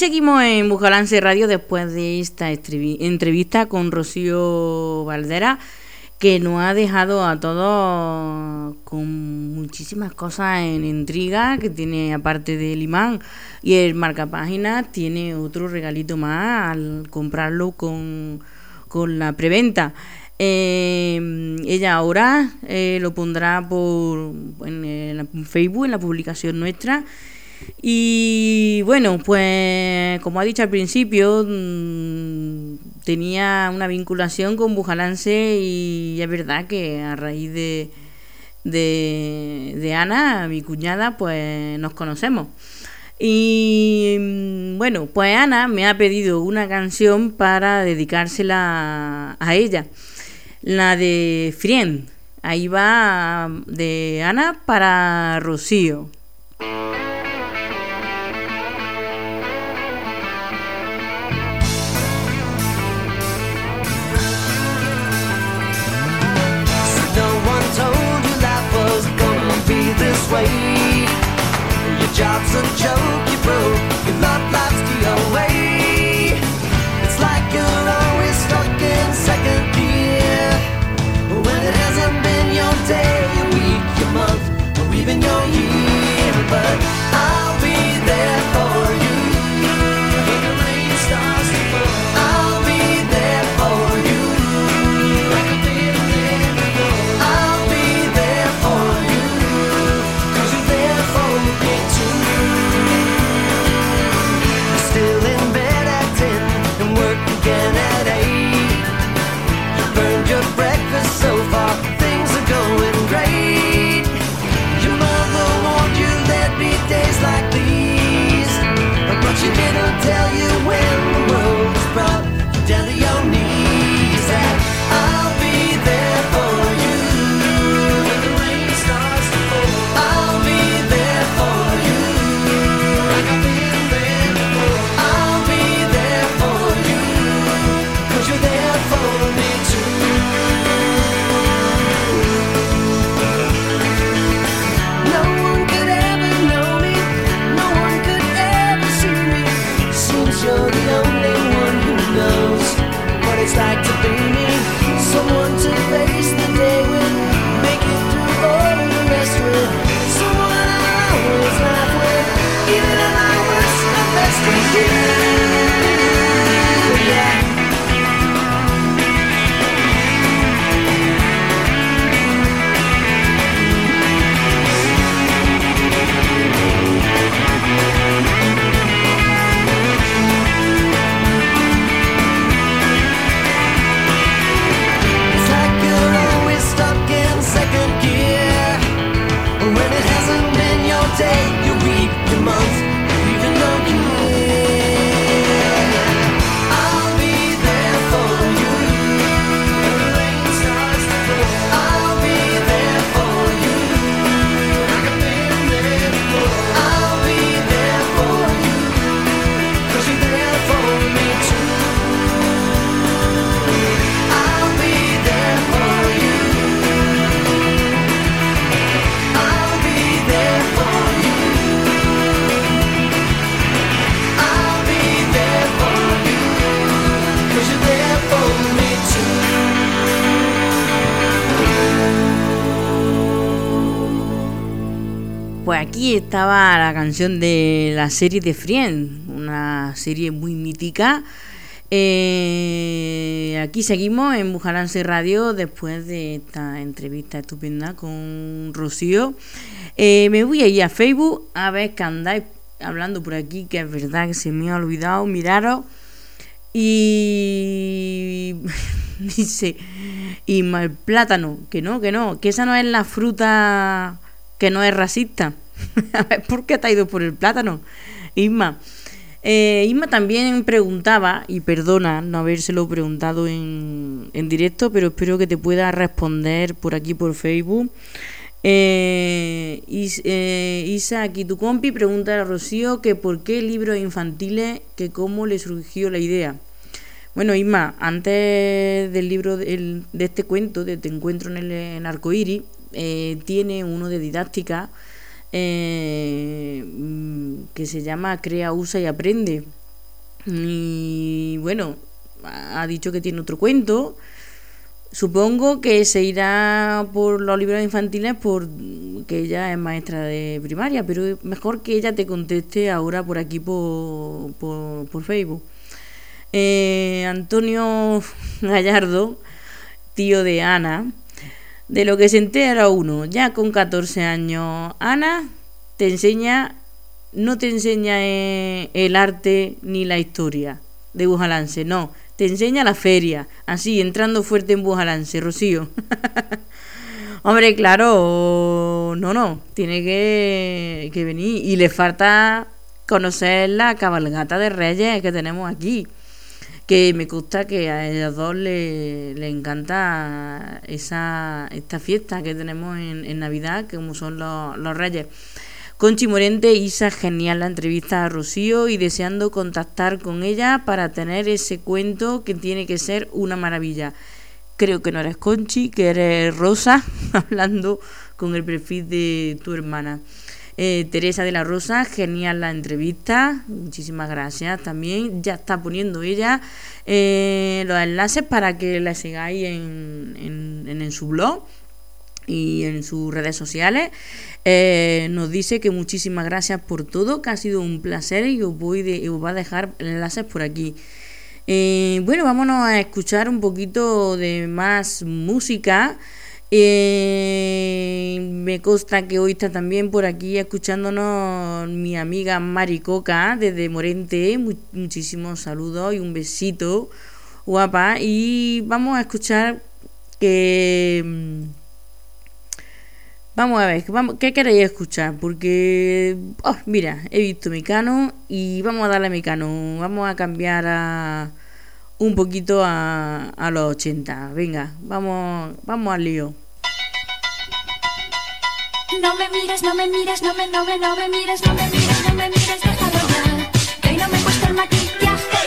seguimos en Bujalance Radio después de esta entrevista con Rocío Valdera, que nos ha dejado a todos con muchísimas cosas en intriga, que tiene aparte del imán y el marcapágina, tiene otro regalito más al comprarlo con, con la preventa. Eh, ella ahora eh, lo pondrá por en, el Facebook, en la publicación nuestra. Y bueno, pues como ha dicho al principio, mm, tenía una vinculación con Bujalance y es verdad que a raíz de, de, de Ana, mi cuñada, pues nos conocemos. Y mm, bueno, pues Ana me ha pedido una canción para dedicársela a ella, la de Friend. Ahí va de Ana para Rocío. was a joke. Estaba la canción de la serie de Friends, una serie muy mítica. Eh, aquí seguimos en Bujalance Radio después de esta entrevista estupenda con Rocío. Eh, me voy a ir a Facebook a ver que andáis hablando por aquí, que es verdad que se me ha olvidado miraros. Y dice, y el plátano, que no, que no, que esa no es la fruta que no es racista. ¿por qué te ha ido por el plátano? Isma. Eh, Isma también preguntaba, y perdona no habérselo preguntado en, en directo, pero espero que te pueda responder por aquí por Facebook. Eh, eh, Isa, aquí tu compi, pregunta a Rocío que por qué libros infantiles, que cómo le surgió la idea. Bueno, Isma, antes del libro de, el- de este cuento, de Te encuentro en el en arcoíris, eh, tiene uno de didáctica eh, mm, que se llama Crea, usa y aprende. Y bueno, ha dicho que tiene otro cuento. Supongo que se irá por los libros infantiles por que ella es maestra de primaria, pero mejor que ella te conteste ahora por aquí por, por, por Facebook. Eh, Antonio Gallardo, tío de Ana, de lo que se entera uno, ya con 14 años, Ana te enseña, no te enseña eh, el arte ni la historia de Bujalance, no, te enseña la feria, así, entrando fuerte en Bujalance, Rocío. Hombre, claro, no, no, tiene que, que venir. Y le falta conocer la cabalgata de Reyes que tenemos aquí. Que me gusta que a ellos dos le, le encanta esa, esta fiesta que tenemos en, en Navidad, como son los, los Reyes. Conchi Morente, Isa, genial la entrevista a Rocío y deseando contactar con ella para tener ese cuento que tiene que ser una maravilla. Creo que no eres Conchi, que eres Rosa, hablando con el perfil de tu hermana. Eh, Teresa de la Rosa, genial la entrevista, muchísimas gracias también. Ya está poniendo ella eh, los enlaces para que la sigáis en, en, su blog y en sus redes sociales. Eh, nos dice que muchísimas gracias por todo, que ha sido un placer y os voy de, os va a dejar enlaces por aquí. Eh, bueno, vámonos a escuchar un poquito de más música. Eh, me consta que hoy está también por aquí escuchándonos mi amiga Maricoca desde Morente. Mu- muchísimos saludos y un besito, guapa. Y vamos a escuchar que. mm, Vamos a ver, vamos, ¿qué queréis escuchar? Porque, oh, mira, he visto Mecano y vamos a darle a Mecano. Vamos a cambiar a un poquito a, a los 80. Venga, vamos, vamos al lío. No me mires, no me mires, no me, no me, no me mires, no me mires, no me mires, déjalo ya. Que hoy no me cuesta el maquillaje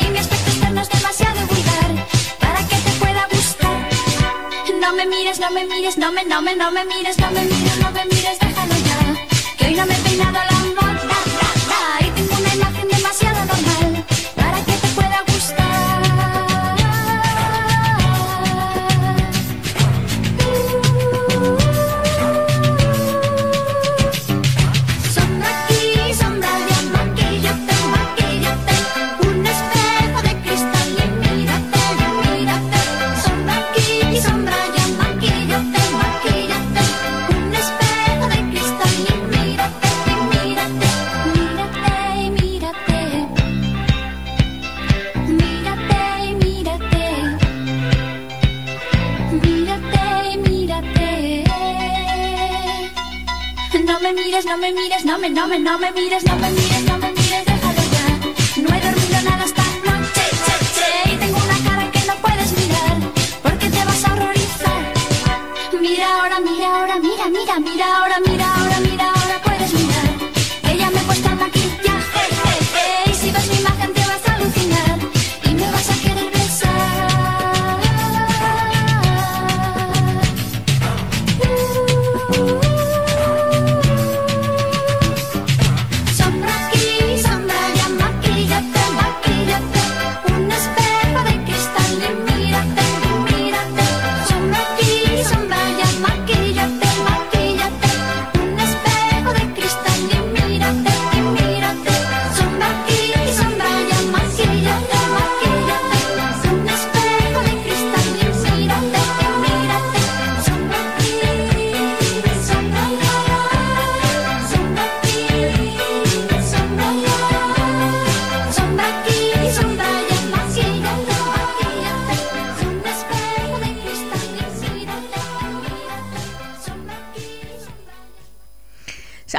y mi aspecto externo es demasiado vulgar para que te pueda gustar. No me mires, no me mires, no me, no me, no me mires, no me mires, no me mires, déjalo ya. Que hoy no me he peinado la moda y tengo una imagen demasiado normal no me mires, no me, no me, no me mires, no me mires, no me mires, déjalo ya. No he dormido nada esta noche, che, che, y tengo una cara que no puedes mirar, porque te vas a horrorizar. Mira ahora, mira ahora, mira, mira, mira ahora, mira ahora, mira ahora,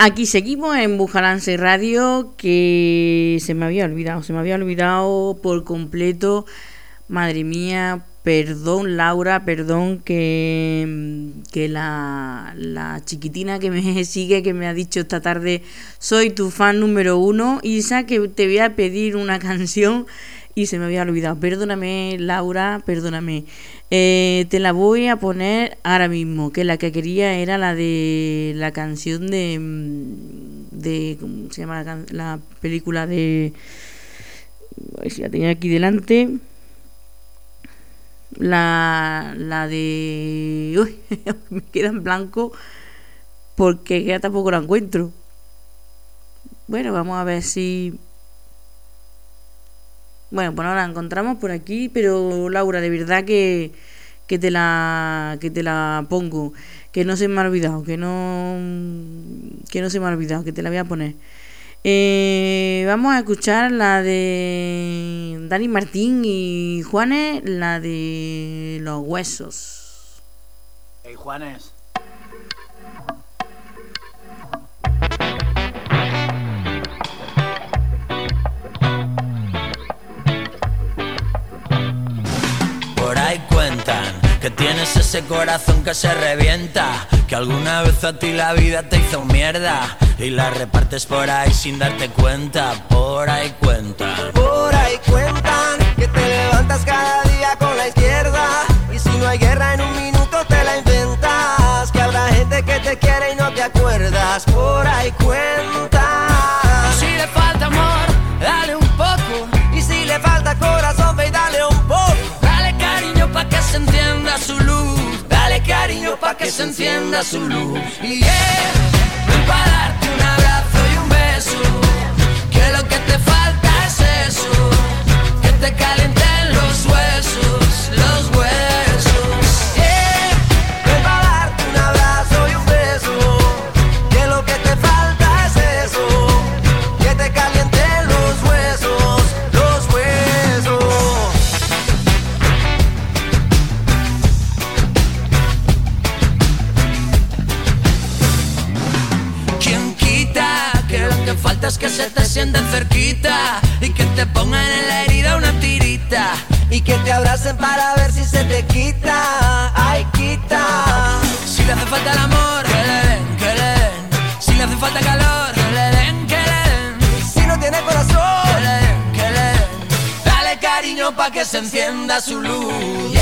Aquí seguimos en Bujalance Radio, que se me había olvidado, se me había olvidado por completo. Madre mía, perdón Laura, perdón que, que la, la chiquitina que me sigue, que me ha dicho esta tarde, soy tu fan número uno, Isa, que te voy a pedir una canción y se me había olvidado. Perdóname Laura, perdóname. Eh, te la voy a poner ahora mismo, que la que quería era la de la canción de, mm, de ¿cómo se llama la, la película de... A ver si la tenía aquí delante. La, la de... Uy, me queda en blanco porque ya tampoco la encuentro. Bueno, vamos a ver si... Bueno, pues no la encontramos por aquí, pero Laura, de verdad que, que te la que te la pongo, que no se me ha olvidado, que no que no se me ha olvidado, que te la voy a poner. Eh, vamos a escuchar la de Dani Martín y Juanes, la de los huesos. Hey, Juanes. Ahí cuentan que tienes ese corazón que se revienta, que alguna vez a ti la vida te hizo mierda y la repartes por ahí sin darte cuenta, por ahí cuentan. Que se encienda su luz. Y yeah, ven pa' darte un abrazo y un beso. Que lo que te falta es eso. Que te calienten los huesos, los huesos. Que se encienda su luz.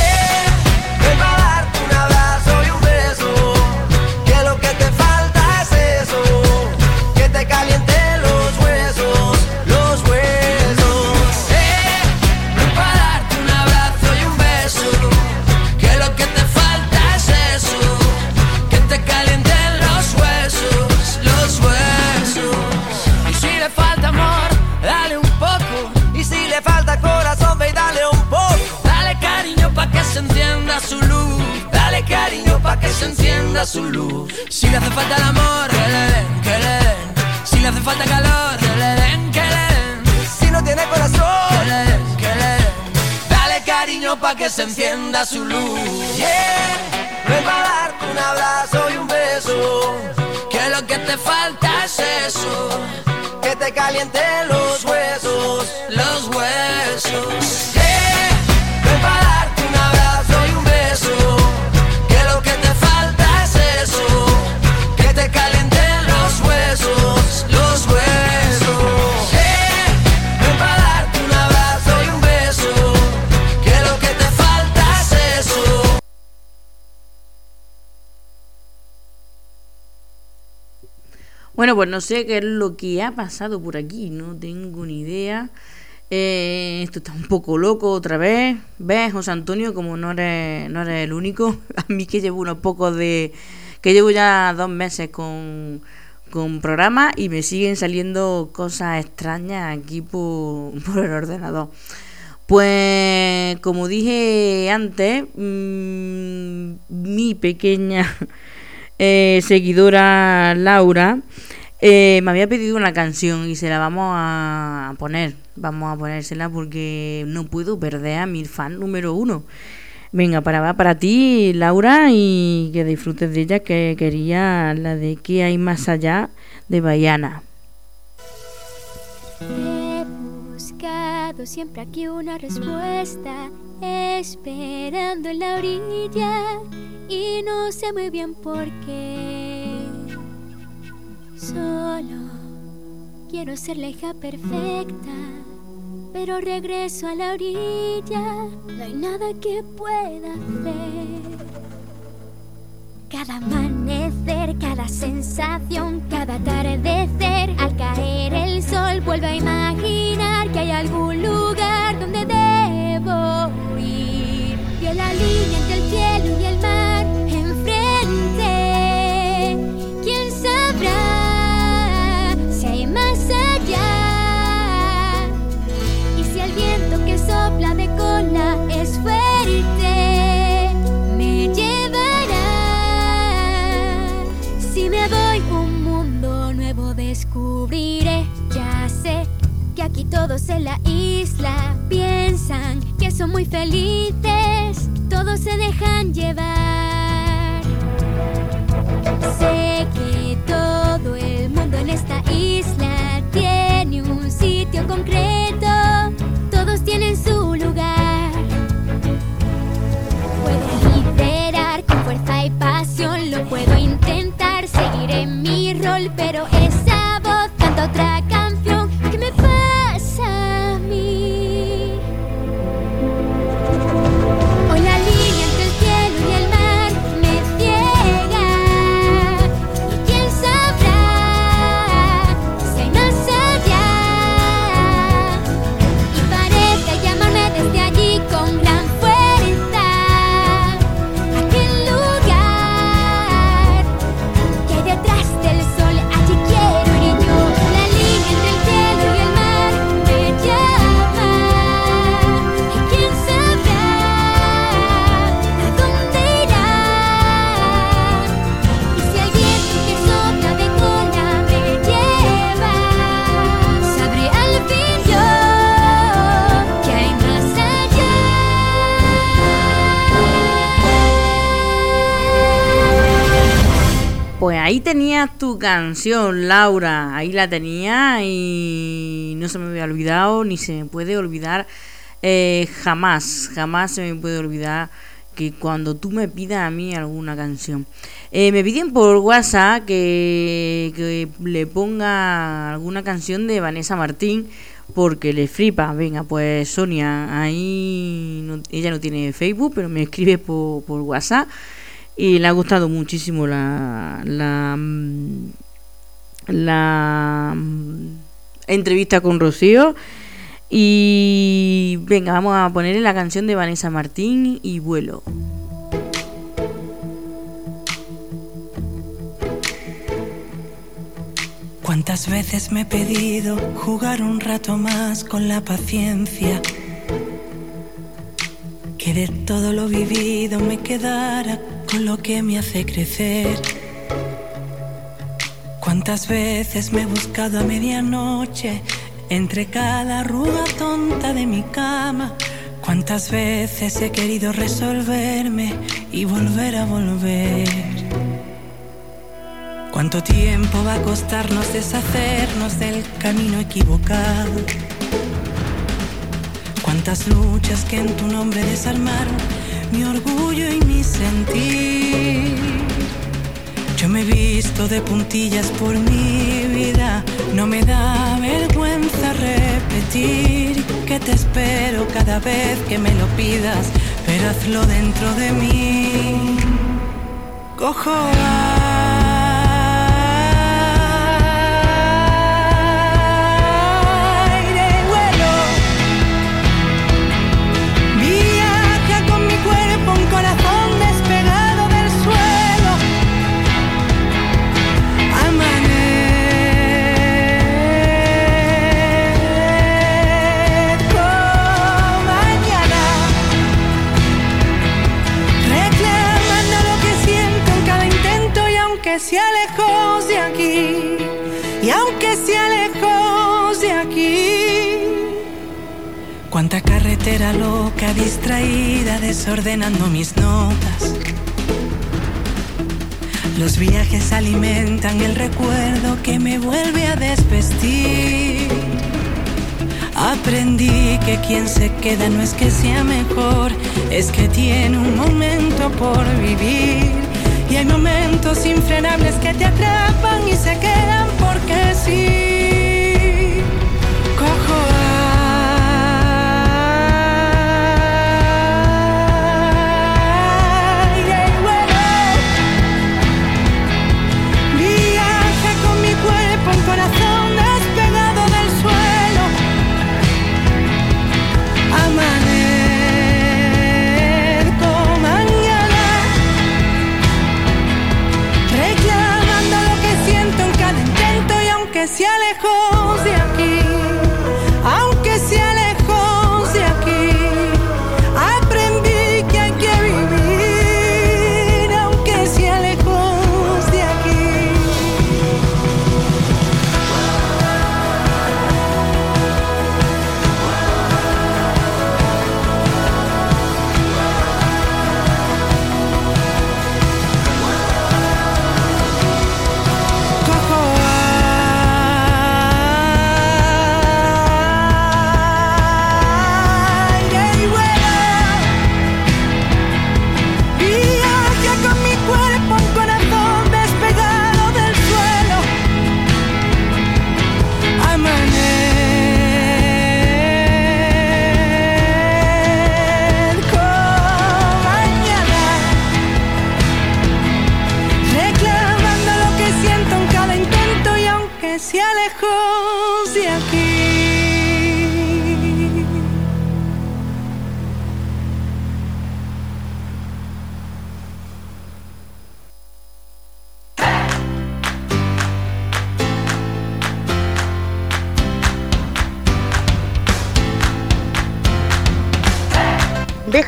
Encienda su luz. Si le hace falta el amor, que le den, que le den. Si le hace falta calor, que le den, que le den. Si no tiene corazón, que le den, que le den. Dale cariño pa' que se encienda su luz. Yeah, ven pa' darte un abrazo y un beso. Que lo que te falta es eso. Que te calienten los huesos, los huesos. Pues no sé qué es lo que ha pasado por aquí, no tengo ni idea. Eh, esto está un poco loco otra vez. ¿Ves, José Antonio? Como no eres, no eres el único. A mí que llevo unos pocos de... que llevo ya dos meses con, con programa y me siguen saliendo cosas extrañas aquí por, el ordenador. Pues como dije antes, mmm, mi pequeña eh, seguidora Laura eh, me había pedido una canción y se la vamos a poner. Vamos a ponérsela porque no puedo perder a mi fan número uno. Venga, para, para ti, Laura, y que disfrutes de ella, que quería la de ¿Qué hay más allá? de Baiana. He buscado siempre aquí una respuesta, esperando en la orilla y no sé muy bien por qué. Solo quiero ser la hija perfecta, pero regreso a la orilla, no hay nada que pueda hacer. Cada amanecer, cada sensación, cada atardecer, al caer el sol vuelvo a imaginar que hay algún lugar donde debo ir. En la línea entre el cielo y el mar, la isla piensan que son muy felices, todos se dejan llevar. Sé que todo el mundo en esta isla tiene un sitio concreto, ahí tenías tu canción, Laura. Ahí la tenía y no se me había olvidado ni se me puede olvidar eh, jamás. Jamás se me puede olvidar que cuando tú me pidas a mí alguna canción. Eh, me piden por WhatsApp que, le ponga alguna canción de Vanessa Martín porque le flipa. Venga, pues Sonia, ahí no- ella no tiene Facebook, pero me escribe por WhatsApp y le ha gustado muchísimo la la mm, mm, entrevista con Rocío y venga vamos a ponerle la canción de Vanessa Martín y vuelo ¿Cuántas veces me he pedido jugar un rato más con la paciencia? Que de todo lo vivido me quedara con lo que me hace crecer. ¿Cuántas veces me he buscado a medianoche entre cada arruga tonta de mi cama? ¿Cuántas veces he querido resolverme y volver a volver? ¿Cuánto tiempo va a costarnos deshacernos del camino equivocado? ¿Cuántas luchas que en tu nombre desarmaron mi orgullo y mi sentir? Yo me he visto de puntillas por mi vida, no me da vergüenza repetir que te espero cada vez que me lo pidas, pero hazlo dentro de mí. Cojo aire aunque sea lejos de aquí y aunque sea lejos de aquí Cuánta carretera loca, distraída, desordenando mis notas. Los viajes alimentan el recuerdo que me vuelve a desvestir. Aprendí que quien se queda no es que sea mejor, es que tiene un momento por vivir. Y hay momentos infrenables que te atrapan y se quedan porque sí. Cojo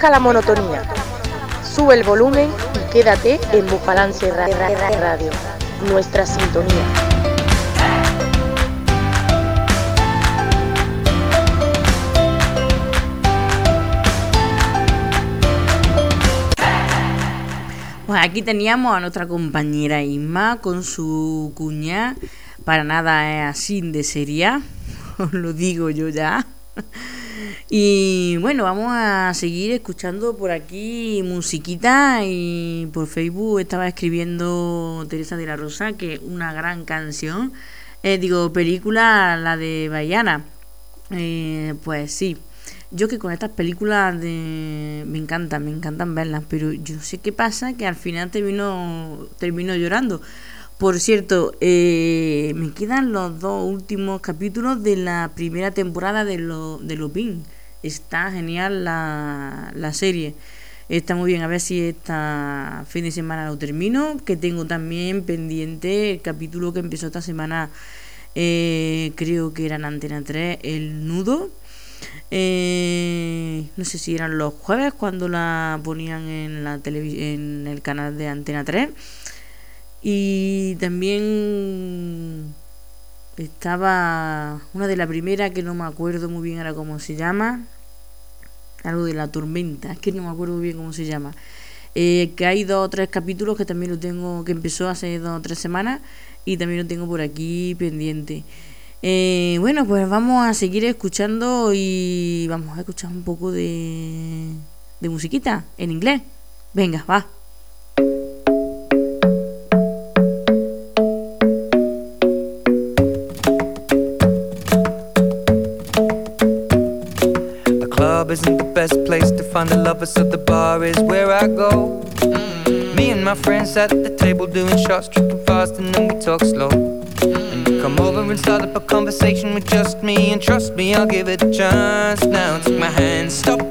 Deja la monotonía. Sube el volumen y quédate en Ra- Radio, nuestra sintonía. Pues aquí teníamos a nuestra compañera Isma con su cuña. Para nada es así de seria, os lo digo yo ya. Y bueno, vamos a seguir escuchando por aquí musiquita y por Facebook estaba escribiendo Teresa de la Rosa que una gran canción, eh, digo película, la de Bayana. Eh, pues sí, yo que con estas películas de... me encantan, me encantan verlas, pero yo sé qué pasa que al final termino, termino llorando. Por cierto, eh, me quedan los dos últimos capítulos de la primera temporada de, lo, de Lupin. Está genial la, la serie. Está muy bien, a ver si esta fin de semana lo termino. Que tengo también pendiente el capítulo que empezó esta semana, eh, creo que era en Antena 3, El Nudo. Eh, no sé si eran los jueves cuando la ponían en, la en el canal de Antena 3. Y también estaba una de la primera que no me acuerdo muy bien ahora cómo se llama. Algo de la tormenta, es que no me acuerdo muy bien cómo se llama. Eh, que hay dos o tres capítulos que también lo tengo, que empezó hace dos o tres semanas y también lo tengo por aquí pendiente. Eh, bueno, pues vamos a seguir escuchando y vamos a escuchar un poco de, de musiquita en inglés. Venga, va. Find the lovers, so the bar is where I go. Me and my friends at the table doing shots, tripping fast, and then we talk slow. And you come over and start up a conversation with just me, and trust me, I'll give it a chance. Now take my hand, stop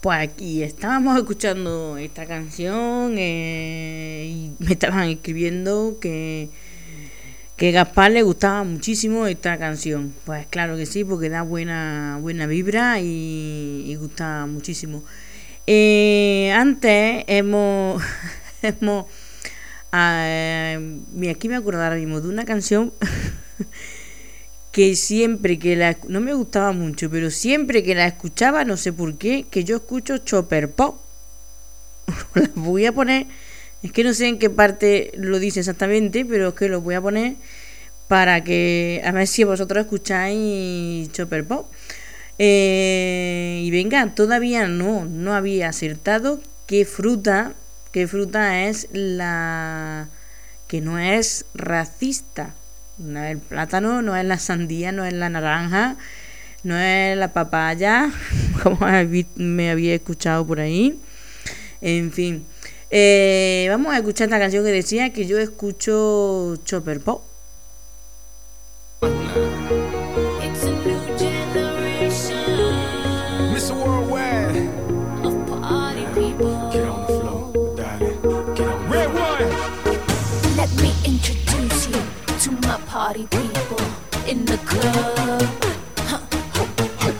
Pues aquí estábamos escuchando esta canción eh, y me estaban escribiendo que, que Gaspar le gustaba muchísimo esta canción. Pues claro que sí, porque da buena, buena vibra y, y gusta muchísimo. Eh, antes hemos, hemos ah, mira, aquí me acuerdo ahora mismo de una canción que siempre que la no me gustaba mucho, pero siempre que la escuchaba, no sé por qué, que yo escucho Chopper Pop. la voy a poner, es que no sé en qué parte lo dice exactamente, pero es que lo voy a poner para que a ver si vosotros escucháis Chopper Pop. Eh, y venga, todavía no, no había acertado qué fruta, qué fruta es la que no es racista. No es el plátano, no es la sandía, no es la naranja, no es la papaya, como me había escuchado por ahí. En fin, eh, vamos a escuchar esta canción que decía que yo escucho Chopper Pop. Party people in the club.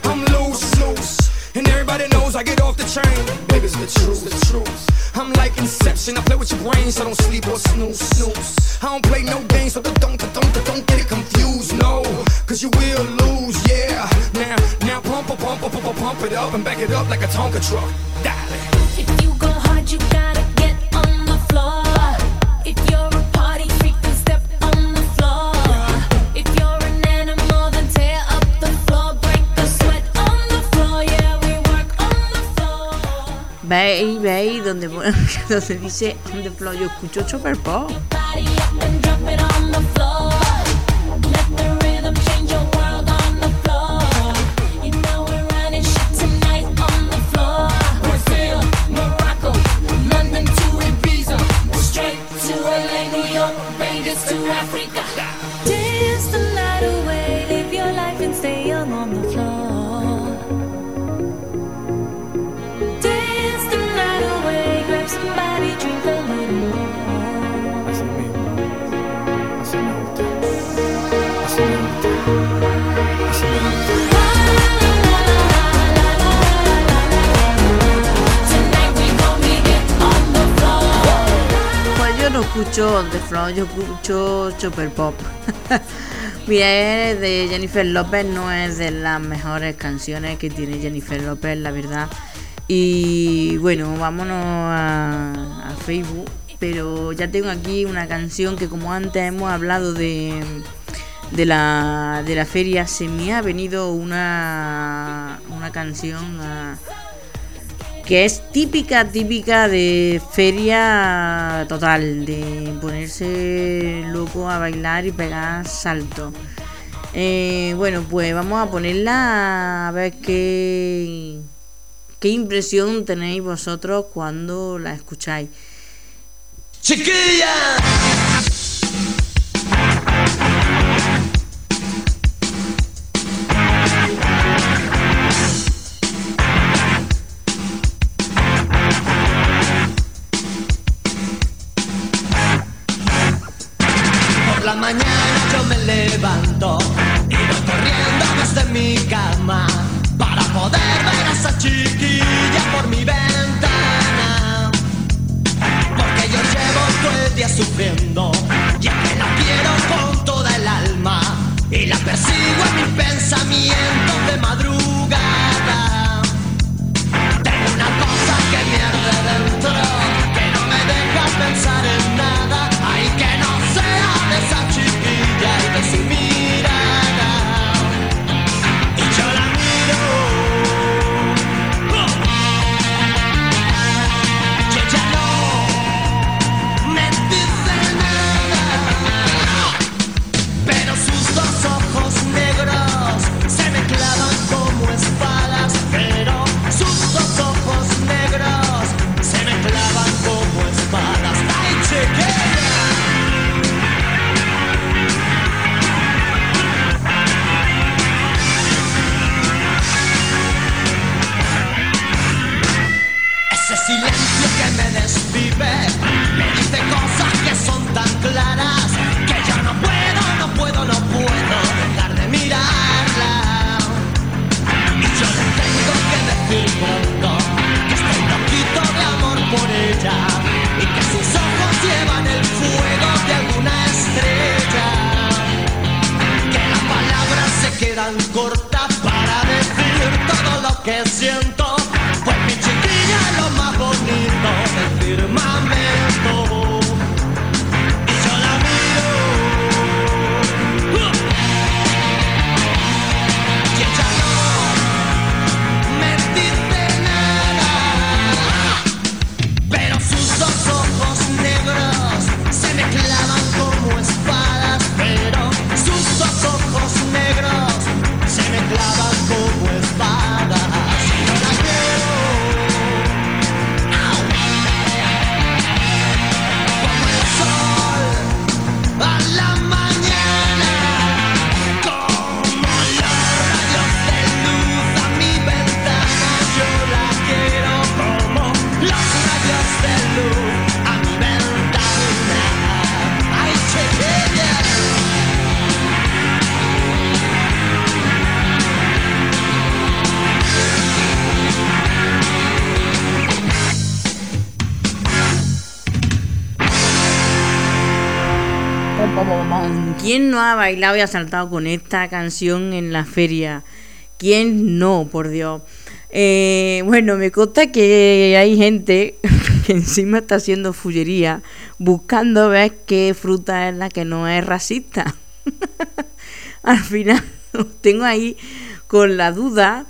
I'm loose, loose, and everybody knows I get off the train. Baby, it's the truth, the truth. I'm like Inception, I play with your brain, so don't sleep or snooze, snooze. I don't play no games, so don't, don't, don't, don't get it confused, no, cause you will lose, yeah. Now, now pump, pump, pump, pump, pump it up and back it up like a Tonka truck. Darling. If you go hard, you gotta get on the floor. If you're Veis, veis, donde, donde dice on the floor, yo escucho Chopper Pop. Body escucho the Floor, yo escucho Chopper Pop. Mira, de Jennifer López, no es de las mejores canciones que tiene Jennifer López, la verdad. Y bueno, vámonos a, a Facebook. Pero ya tengo aquí una canción que como antes hemos hablado de, de, la, de la feria, se me ha venido una, una canción a, que es típica, típica de feria total, de ponerse loco a bailar y pegar salto. Eh, bueno, pues vamos a ponerla a ver qué, qué impresión tenéis vosotros cuando la escucháis. ¡Chiquilla! No ha bailado y ha saltado con esta canción en la feria? ¿Quién no, por Dios? Eh, bueno, me consta que hay gente que encima está haciendo fullería buscando ver qué fruta es la que no es racista. Al final os tengo ahí con la duda,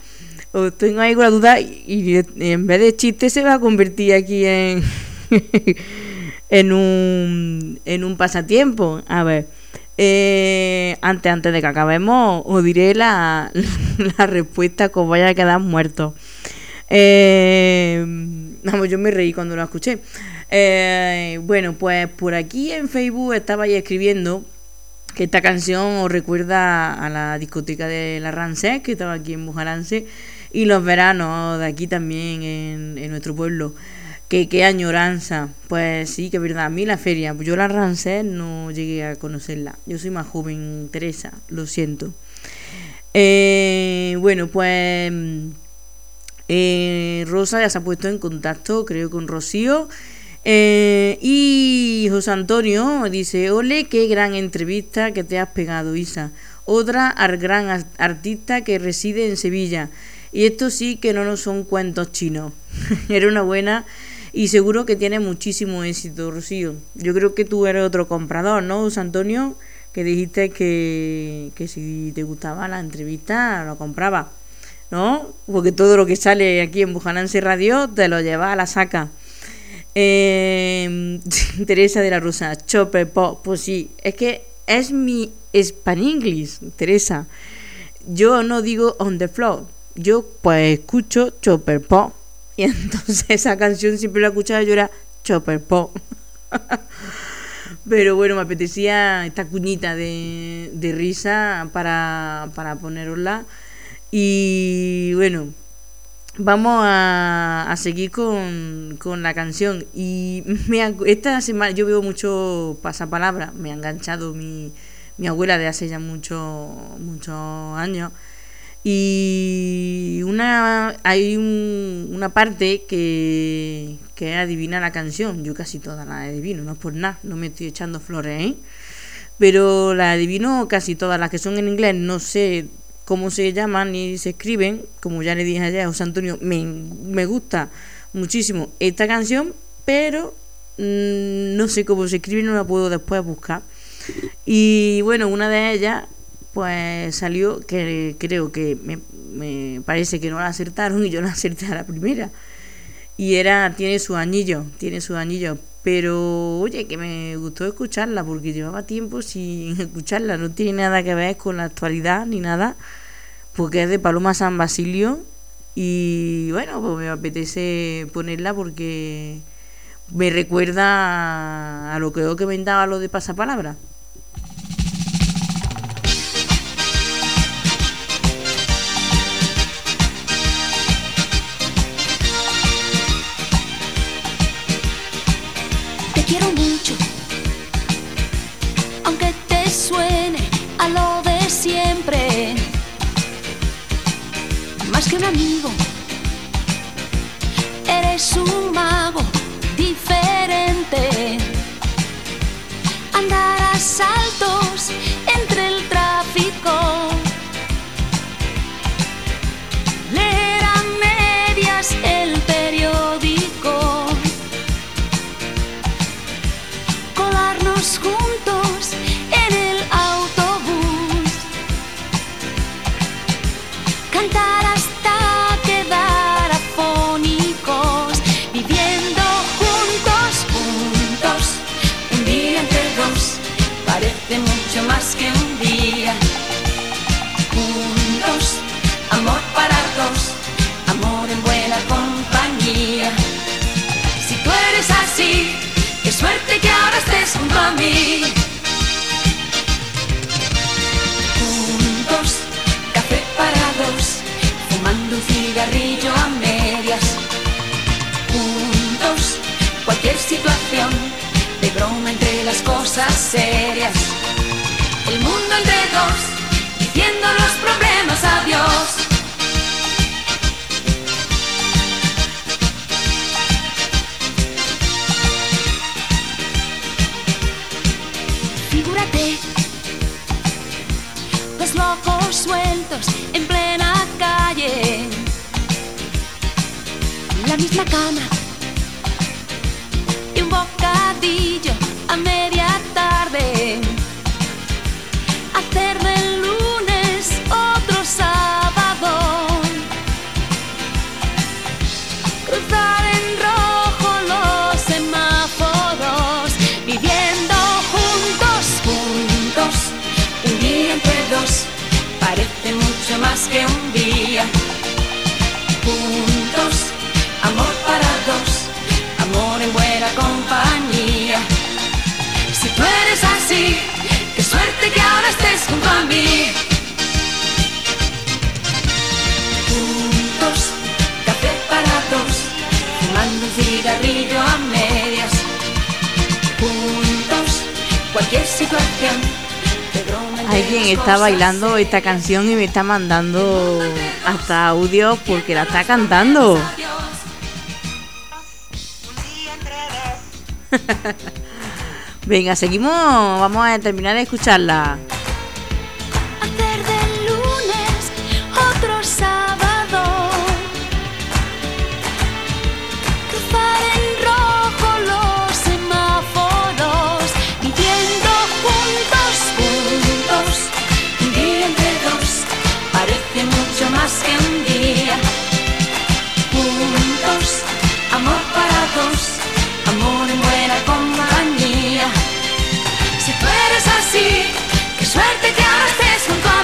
os tengo ahí con la duda y, y en vez de chiste se va a convertir aquí en en un en un pasatiempo. A ver, eh, antes antes de que acabemos os diré la, la respuesta que os vaya a quedar muertos. Eh, vamos, yo me reí cuando lo escuché. Eh, bueno, pues por aquí en Facebook estaba escribiendo que esta canción os recuerda a la discoteca de la Rancés, que estaba aquí en Bujalance, y los veranos de aquí también en, en nuestro pueblo. Que qué añoranza. Pues sí, que verdad. A mí la feria, yo la Rancés no llegué a conocerla. Yo soy más joven, Teresa, lo siento. Eh, bueno, pues eh, Rosa ya se ha puesto en contacto, creo, con Rocío. Eh, y José Antonio dice, ole, qué gran entrevista que te has pegado, Isa. Otra gran artista que reside en Sevilla. Y esto sí que no nos son cuentos chinos. Era una buena y seguro que tiene muchísimo éxito, Rocío. Yo creo que tú eres otro comprador, ¿no, José Antonio? Que dijiste que, que si te gustaba la entrevista, lo compraba. ¿No? Porque todo lo que sale aquí en Bujananse Radio te lo lleva a la saca. Eh, Teresa de la Rosa, Chopper Pop, pues sí, es que es mi Spanglish, Teresa. Yo no digo on the floor, yo pues escucho Chopper Pop. Y entonces esa canción siempre la escuchaba yo era Chopper Pop. Pero bueno, me apetecía esta cuñita de, de risa para, para ponerosla. Y bueno, vamos a, a seguir con, con la canción. Y me esta semana yo veo mucho pasapalabra, me ha enganchado mi, mi abuela de hace ya muchos muchos años. Y una hay un- una parte que, que adivina la canción. Yo casi toda la adivino, no es por nada, no me estoy echando flores, ¿eh? Pero la adivino casi todas las que son en inglés, no sé cómo se llaman ni se escriben. Como ya le dije ayer a José Antonio, me, me gusta muchísimo esta canción, pero mm, no sé cómo se escribe, no la puedo después buscar. Y bueno, una de ellas pues salió que creo que me, me parece que no la acertaron y yo la acerté a la primera. Y era, tiene su anillo, tiene su anillo. Pero oye, que me gustó escucharla porque llevaba tiempo sin escucharla. No tiene nada que ver con la actualidad ni nada. Porque es de Paloma San Basilio. Y bueno, pues me apetece ponerla porque me recuerda a, lo que yo comentaba lo de pasapalabra. Un amigo, eres un mago diferente. Andar cigarrillo a medias. Juntos, cualquier situación, de broma entre las cosas serias. El mundo entre dos, diciendo los problemas a Dios. Figúrate, dos locos sueltos en plena calle. La misma cama y un bocadillo a media tarde. Hacer del lunes otro sábado. Cruzar en rojo los semáforos. Viviendo juntos, juntos. Un día entre dos parece mucho más que un día. Junto a mí. Juntos, café para dos, fumando un cigarrillo a medias. Juntos, cualquier situación. de broma entre Alguien está bailando esta canción y me está mandando hasta audio porque la está cantando. Venga, seguimos. Vamos a terminar de escucharla.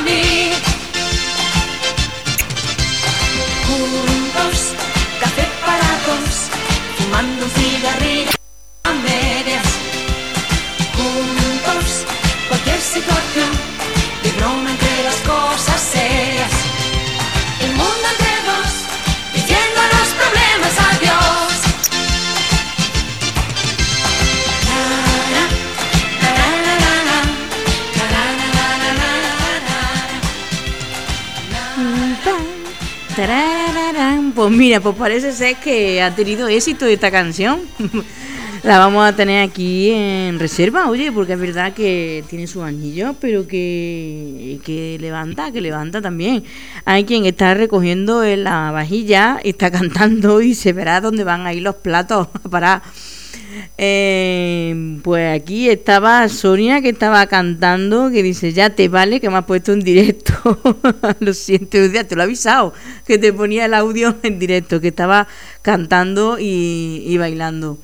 me. Pues mira, pues parece ser que ha tenido éxito esta canción. La vamos a tener aquí en reserva, oye, porque es verdad que tiene su anillo, pero que, que levanta, que levanta también. Hay quien está recogiendo en la vajilla, está cantando y se verá dónde van a ir los platos a parar. Eh, pues aquí estaba Sonia que estaba cantando, que dice, ya te vale que me has puesto en directo. lo siento, te lo he avisado, que te ponía el audio en directo, que estaba cantando y, y bailando.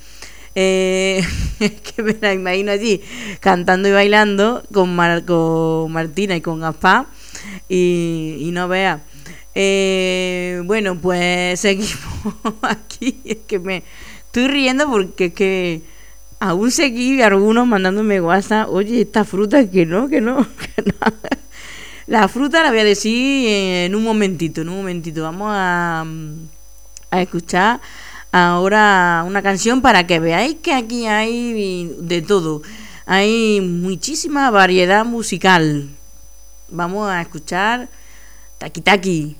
Eh, es que me la imagino allí cantando y bailando con, Mar- con Martina y con Gaspar y, y no vea. Eh, bueno, pues seguimos aquí. Es que me estoy riendo porque es que aún seguí algunos mandándome WhatsApp. Oye, esta fruta que no, que no, que no. La fruta la voy a decir en un momentito, en un momentito. Vamos a, a escuchar ahora una canción para que veáis que aquí hay de todo. Hay muchísima variedad musical. Vamos a escuchar Taki Taki.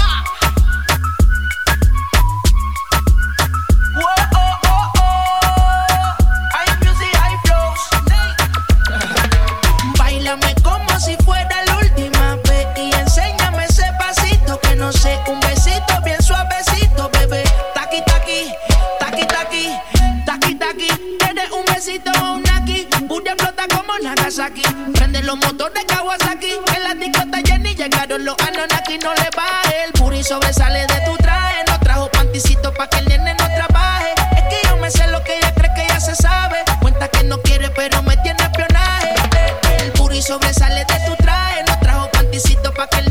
Prende los motores Kawasaki. En la discota Jenny llegaron los Anonaki. No le baje. El puri sobresale de tu traje. No trajo panticito pa' que el nene no trabaje. Es que yo me sé lo que ella cree que ya se sabe. Cuenta que no quiere, pero me tiene espionaje. El puri sobresale de tu traje. No trajo panticito pa' que el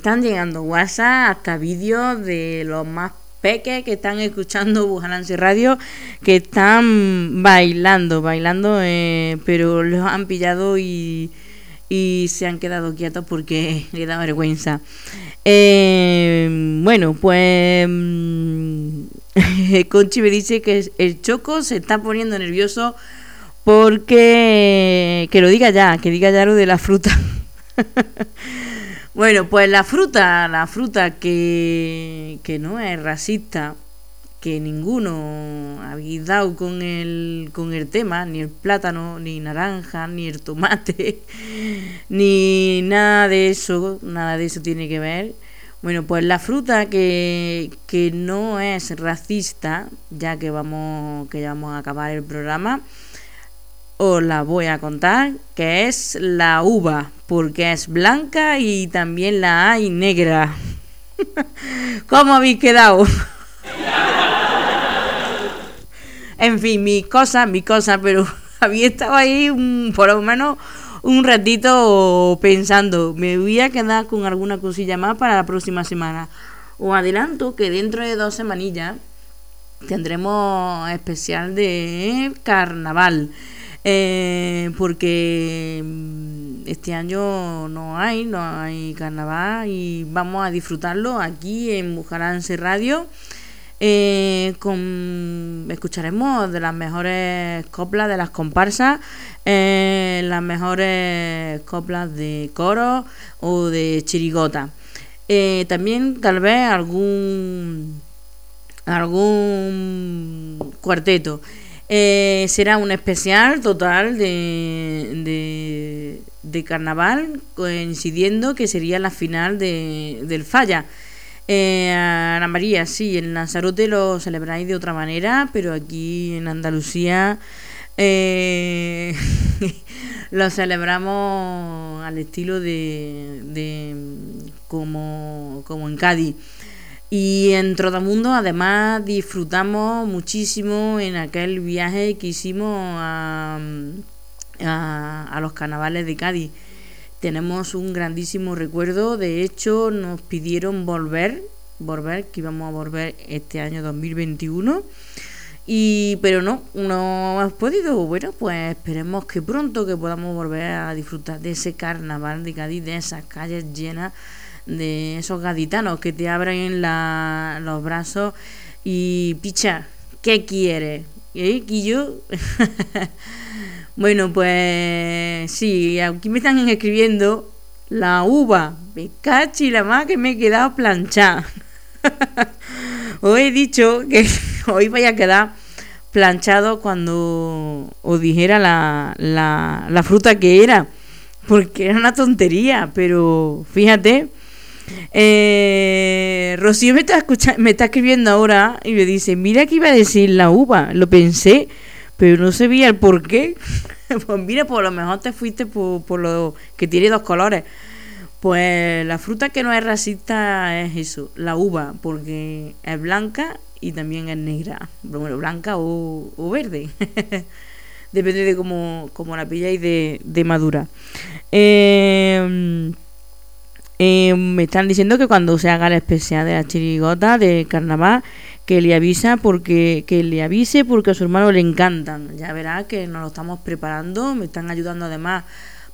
están llegando WhatsApp, hasta vídeos de los más peques que están escuchando Bujalance Radio, que están bailando, bailando, eh, pero los han pillado y, se han quedado quietos porque le da vergüenza. Eh, bueno, pues mm, Conchi me dice que el Choco se está poniendo nervioso porque que lo diga ya, que diga ya lo de la fruta. Bueno, pues la fruta, la fruta que, que no es racista, que ninguno habéis dado con el, con el tema, ni el plátano, ni naranja, ni el tomate, ni nada de eso, nada de eso tiene que ver. Bueno, pues la fruta que, que no es racista, ya que vamos, que ya vamos a acabar el programa, os la voy a contar, que es la uva, porque es blanca y también la hay negra. ¿Cómo habéis quedado? en fin, mi cosa, mi cosa, pero había estado ahí un- por lo menos un ratito pensando, me voy a quedar con alguna cosilla más para la próxima semana. Os adelanto que dentro de dos semanillas tendremos especial de carnaval. Eh, porque mm, este año no hay, no hay carnaval y vamos a disfrutarlo aquí en Bujarance Radio. Eh, con, escucharemos de las mejores coplas de las comparsas, eh, las mejores coplas de coro o de chirigota. Eh, también tal vez algún algún cuarteto. Eh, será un especial total de, de, carnaval, coincidiendo que sería la final de, del Falla. Eh, Ana María, sí, en Lanzarote lo celebráis de otra manera, pero aquí en Andalucía eh, lo celebramos al estilo de, de como, como en Cádiz. Y en Trotamundo además disfrutamos muchísimo en aquel viaje que hicimos a, a, a los carnavales de Cádiz. Tenemos un grandísimo recuerdo, de hecho nos pidieron volver, volver, que íbamos a volver este año 2021. Y, pero no, no hemos podido. Bueno, pues esperemos que pronto que podamos volver a disfrutar de ese carnaval de Cádiz, de esas calles llenas de esos gaditanos que te abren la, los brazos y picha, ¿qué quieres? ¿Eh, Quillo? bueno, pues sí, aquí me están escribiendo la uva. Me cachi la más que me he quedado planchada. os he dicho que hoy vaya a quedar planchado cuando os dijera la, la, la fruta que era. Porque era una tontería, pero fíjate. Eh, Rocío me está, escucha- me está escribiendo ahora y me dice, mira que iba a decir la uva. Lo pensé, pero no sabía el por qué. pues mira, por lo mejor te fuiste por, por lo que tiene dos colores. Pues la fruta que no es racista es eso, la uva, porque es blanca y también es negra. Bueno, blanca o, verde. Depende de cómo, cómo la pilláis de, de madura. Eh, eh, me están diciendo que cuando se haga la especial de la chirigota de carnaval, que le avisa porque que le avise porque a su hermano le encantan. Ya verá que nos lo estamos preparando, me están ayudando además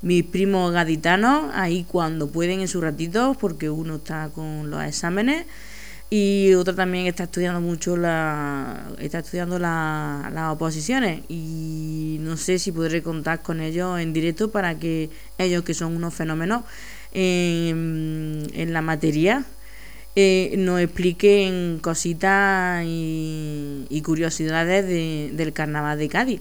mis primos gaditanos ahí cuando pueden en su ratito porque uno está con los exámenes y otro también está estudiando mucho la está estudiando la- las oposiciones y no sé si podré contar con ellos en directo para que ellos que son unos fenómenos en, la materia eh, nos expliquen cositas y, curiosidades de- del carnaval de Cádiz.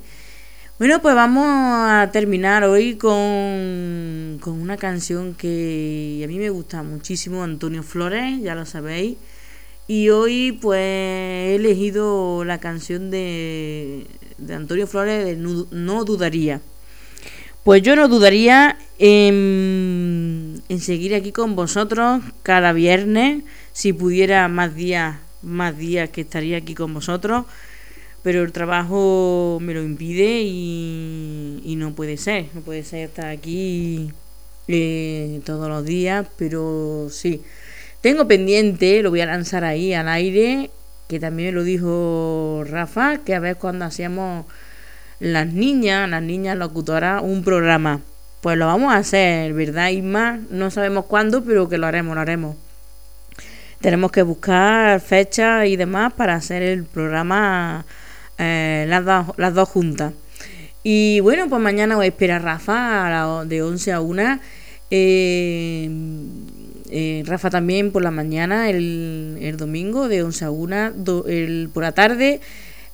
Bueno, pues vamos a terminar hoy con, con una canción que a mí me gusta muchísimo, Antonio Flores, ya lo sabéis. Y hoy pues he elegido la canción de, de Antonio Flores de No Dudaría. Pues yo no dudaría en, en seguir aquí con vosotros cada viernes, si pudiera más días, más días que estaría aquí con vosotros, pero el trabajo me lo impide y, no puede ser, no puede ser estar aquí eh, todos los días, pero sí. Tengo pendiente, lo voy a lanzar ahí al aire, que también lo dijo Rafa, que a ver cuando hacíamos las niñas, las niñas locutoras, un programa. Pues lo vamos a hacer, ¿verdad, Isma? No sabemos cuándo, pero que lo haremos, lo haremos. Tenemos que buscar fechas y demás para hacer el programa eh, las, dos, las dos juntas. Y bueno, pues mañana voy a esperar a Rafa a la- de 11 a 1. Eh, eh, Rafa también por la mañana, el, el domingo de 11 a 1, do- el, por la tarde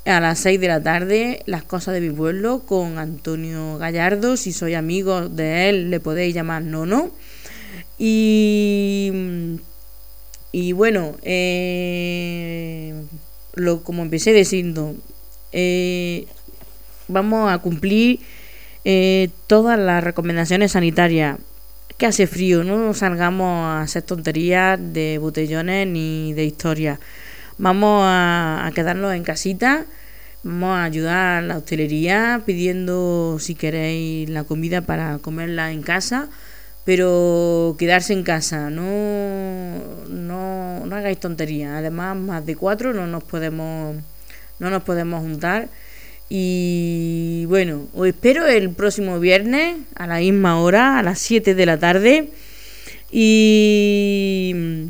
a las 6 de la tarde, Las cosas de mi pueblo con Antonio Gallardo. Si sois amigos de él, le podéis llamar Nono. Y, y bueno, eh, lo, como empecé diciendo, eh, vamos a cumplir eh, todas las recomendaciones sanitarias. Que hace frío, no salgamos a hacer tonterías de botellones ni de historias. Vamos a, quedarnos en casita. Vamos a ayudar a la hostelería pidiendo si queréis la comida para comerla en casa, pero quedarse en casa, no, no, no hagáis tonterías. Además, más de cuatro no nos podemos, no nos podemos juntar. Y bueno, os espero el próximo viernes a la misma hora, a las 7 de la tarde. Y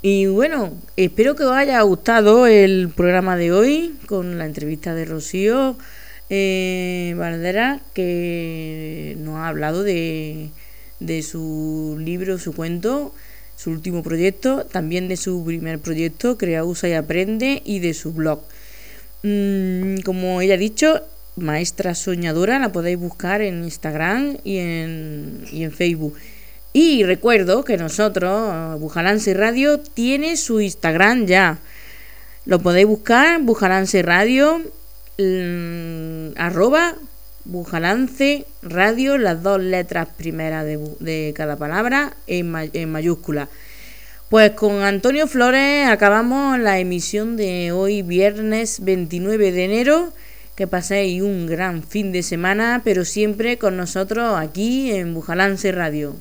y bueno, espero que os haya gustado el programa de hoy con la entrevista de Rocío eh, que nos ha hablado de, de su libro, su cuento, su último proyecto, también de su primer proyecto, Crea, Usa y Aprende, y de su blog. Mm, como ella ha dicho, Maestra Soñadora, la podéis buscar en Instagram y en, y en Facebook. Y recuerdo que nosotros, Bujalance Radio, tiene su Instagram ya. Lo podéis buscar, Bujalance Radio, mm, arroba Bujalance Radio, las dos letras primeras de, cada palabra en, en mayúscula. Pues con Antonio Flores acabamos la emisión de hoy viernes 29 de enero. Que paséis un gran fin de semana, pero siempre con nosotros aquí en Bujalance Radio.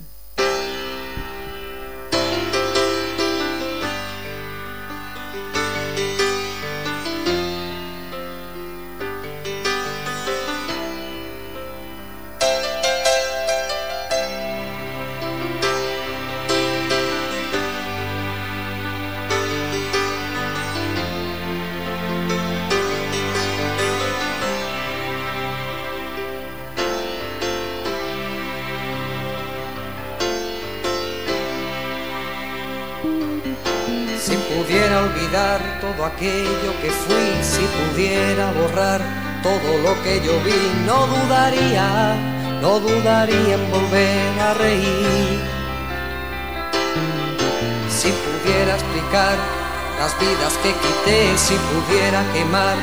Pudiera quemar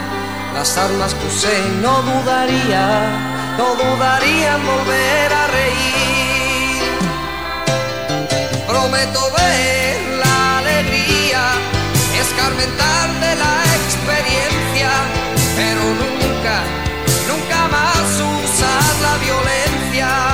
las armas que usé, no dudaría, no dudaría en volver a reír. Prometo ver la alegría, escarmentar de la experiencia, pero nunca, nunca más usar la violencia.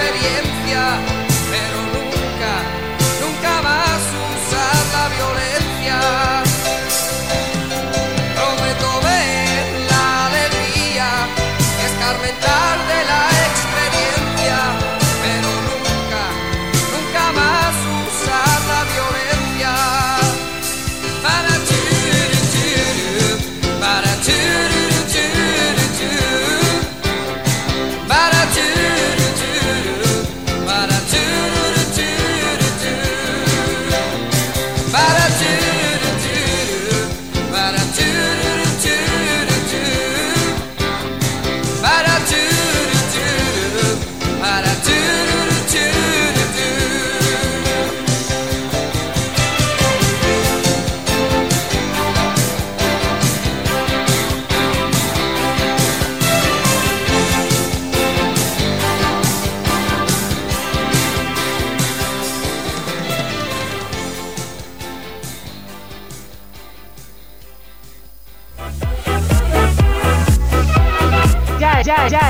experiencia,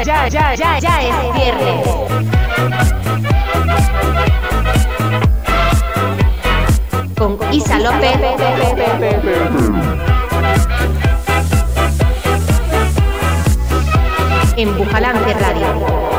Ya, ya, ya, ya, es viernes. Con Isa López. En Bujalance Radio.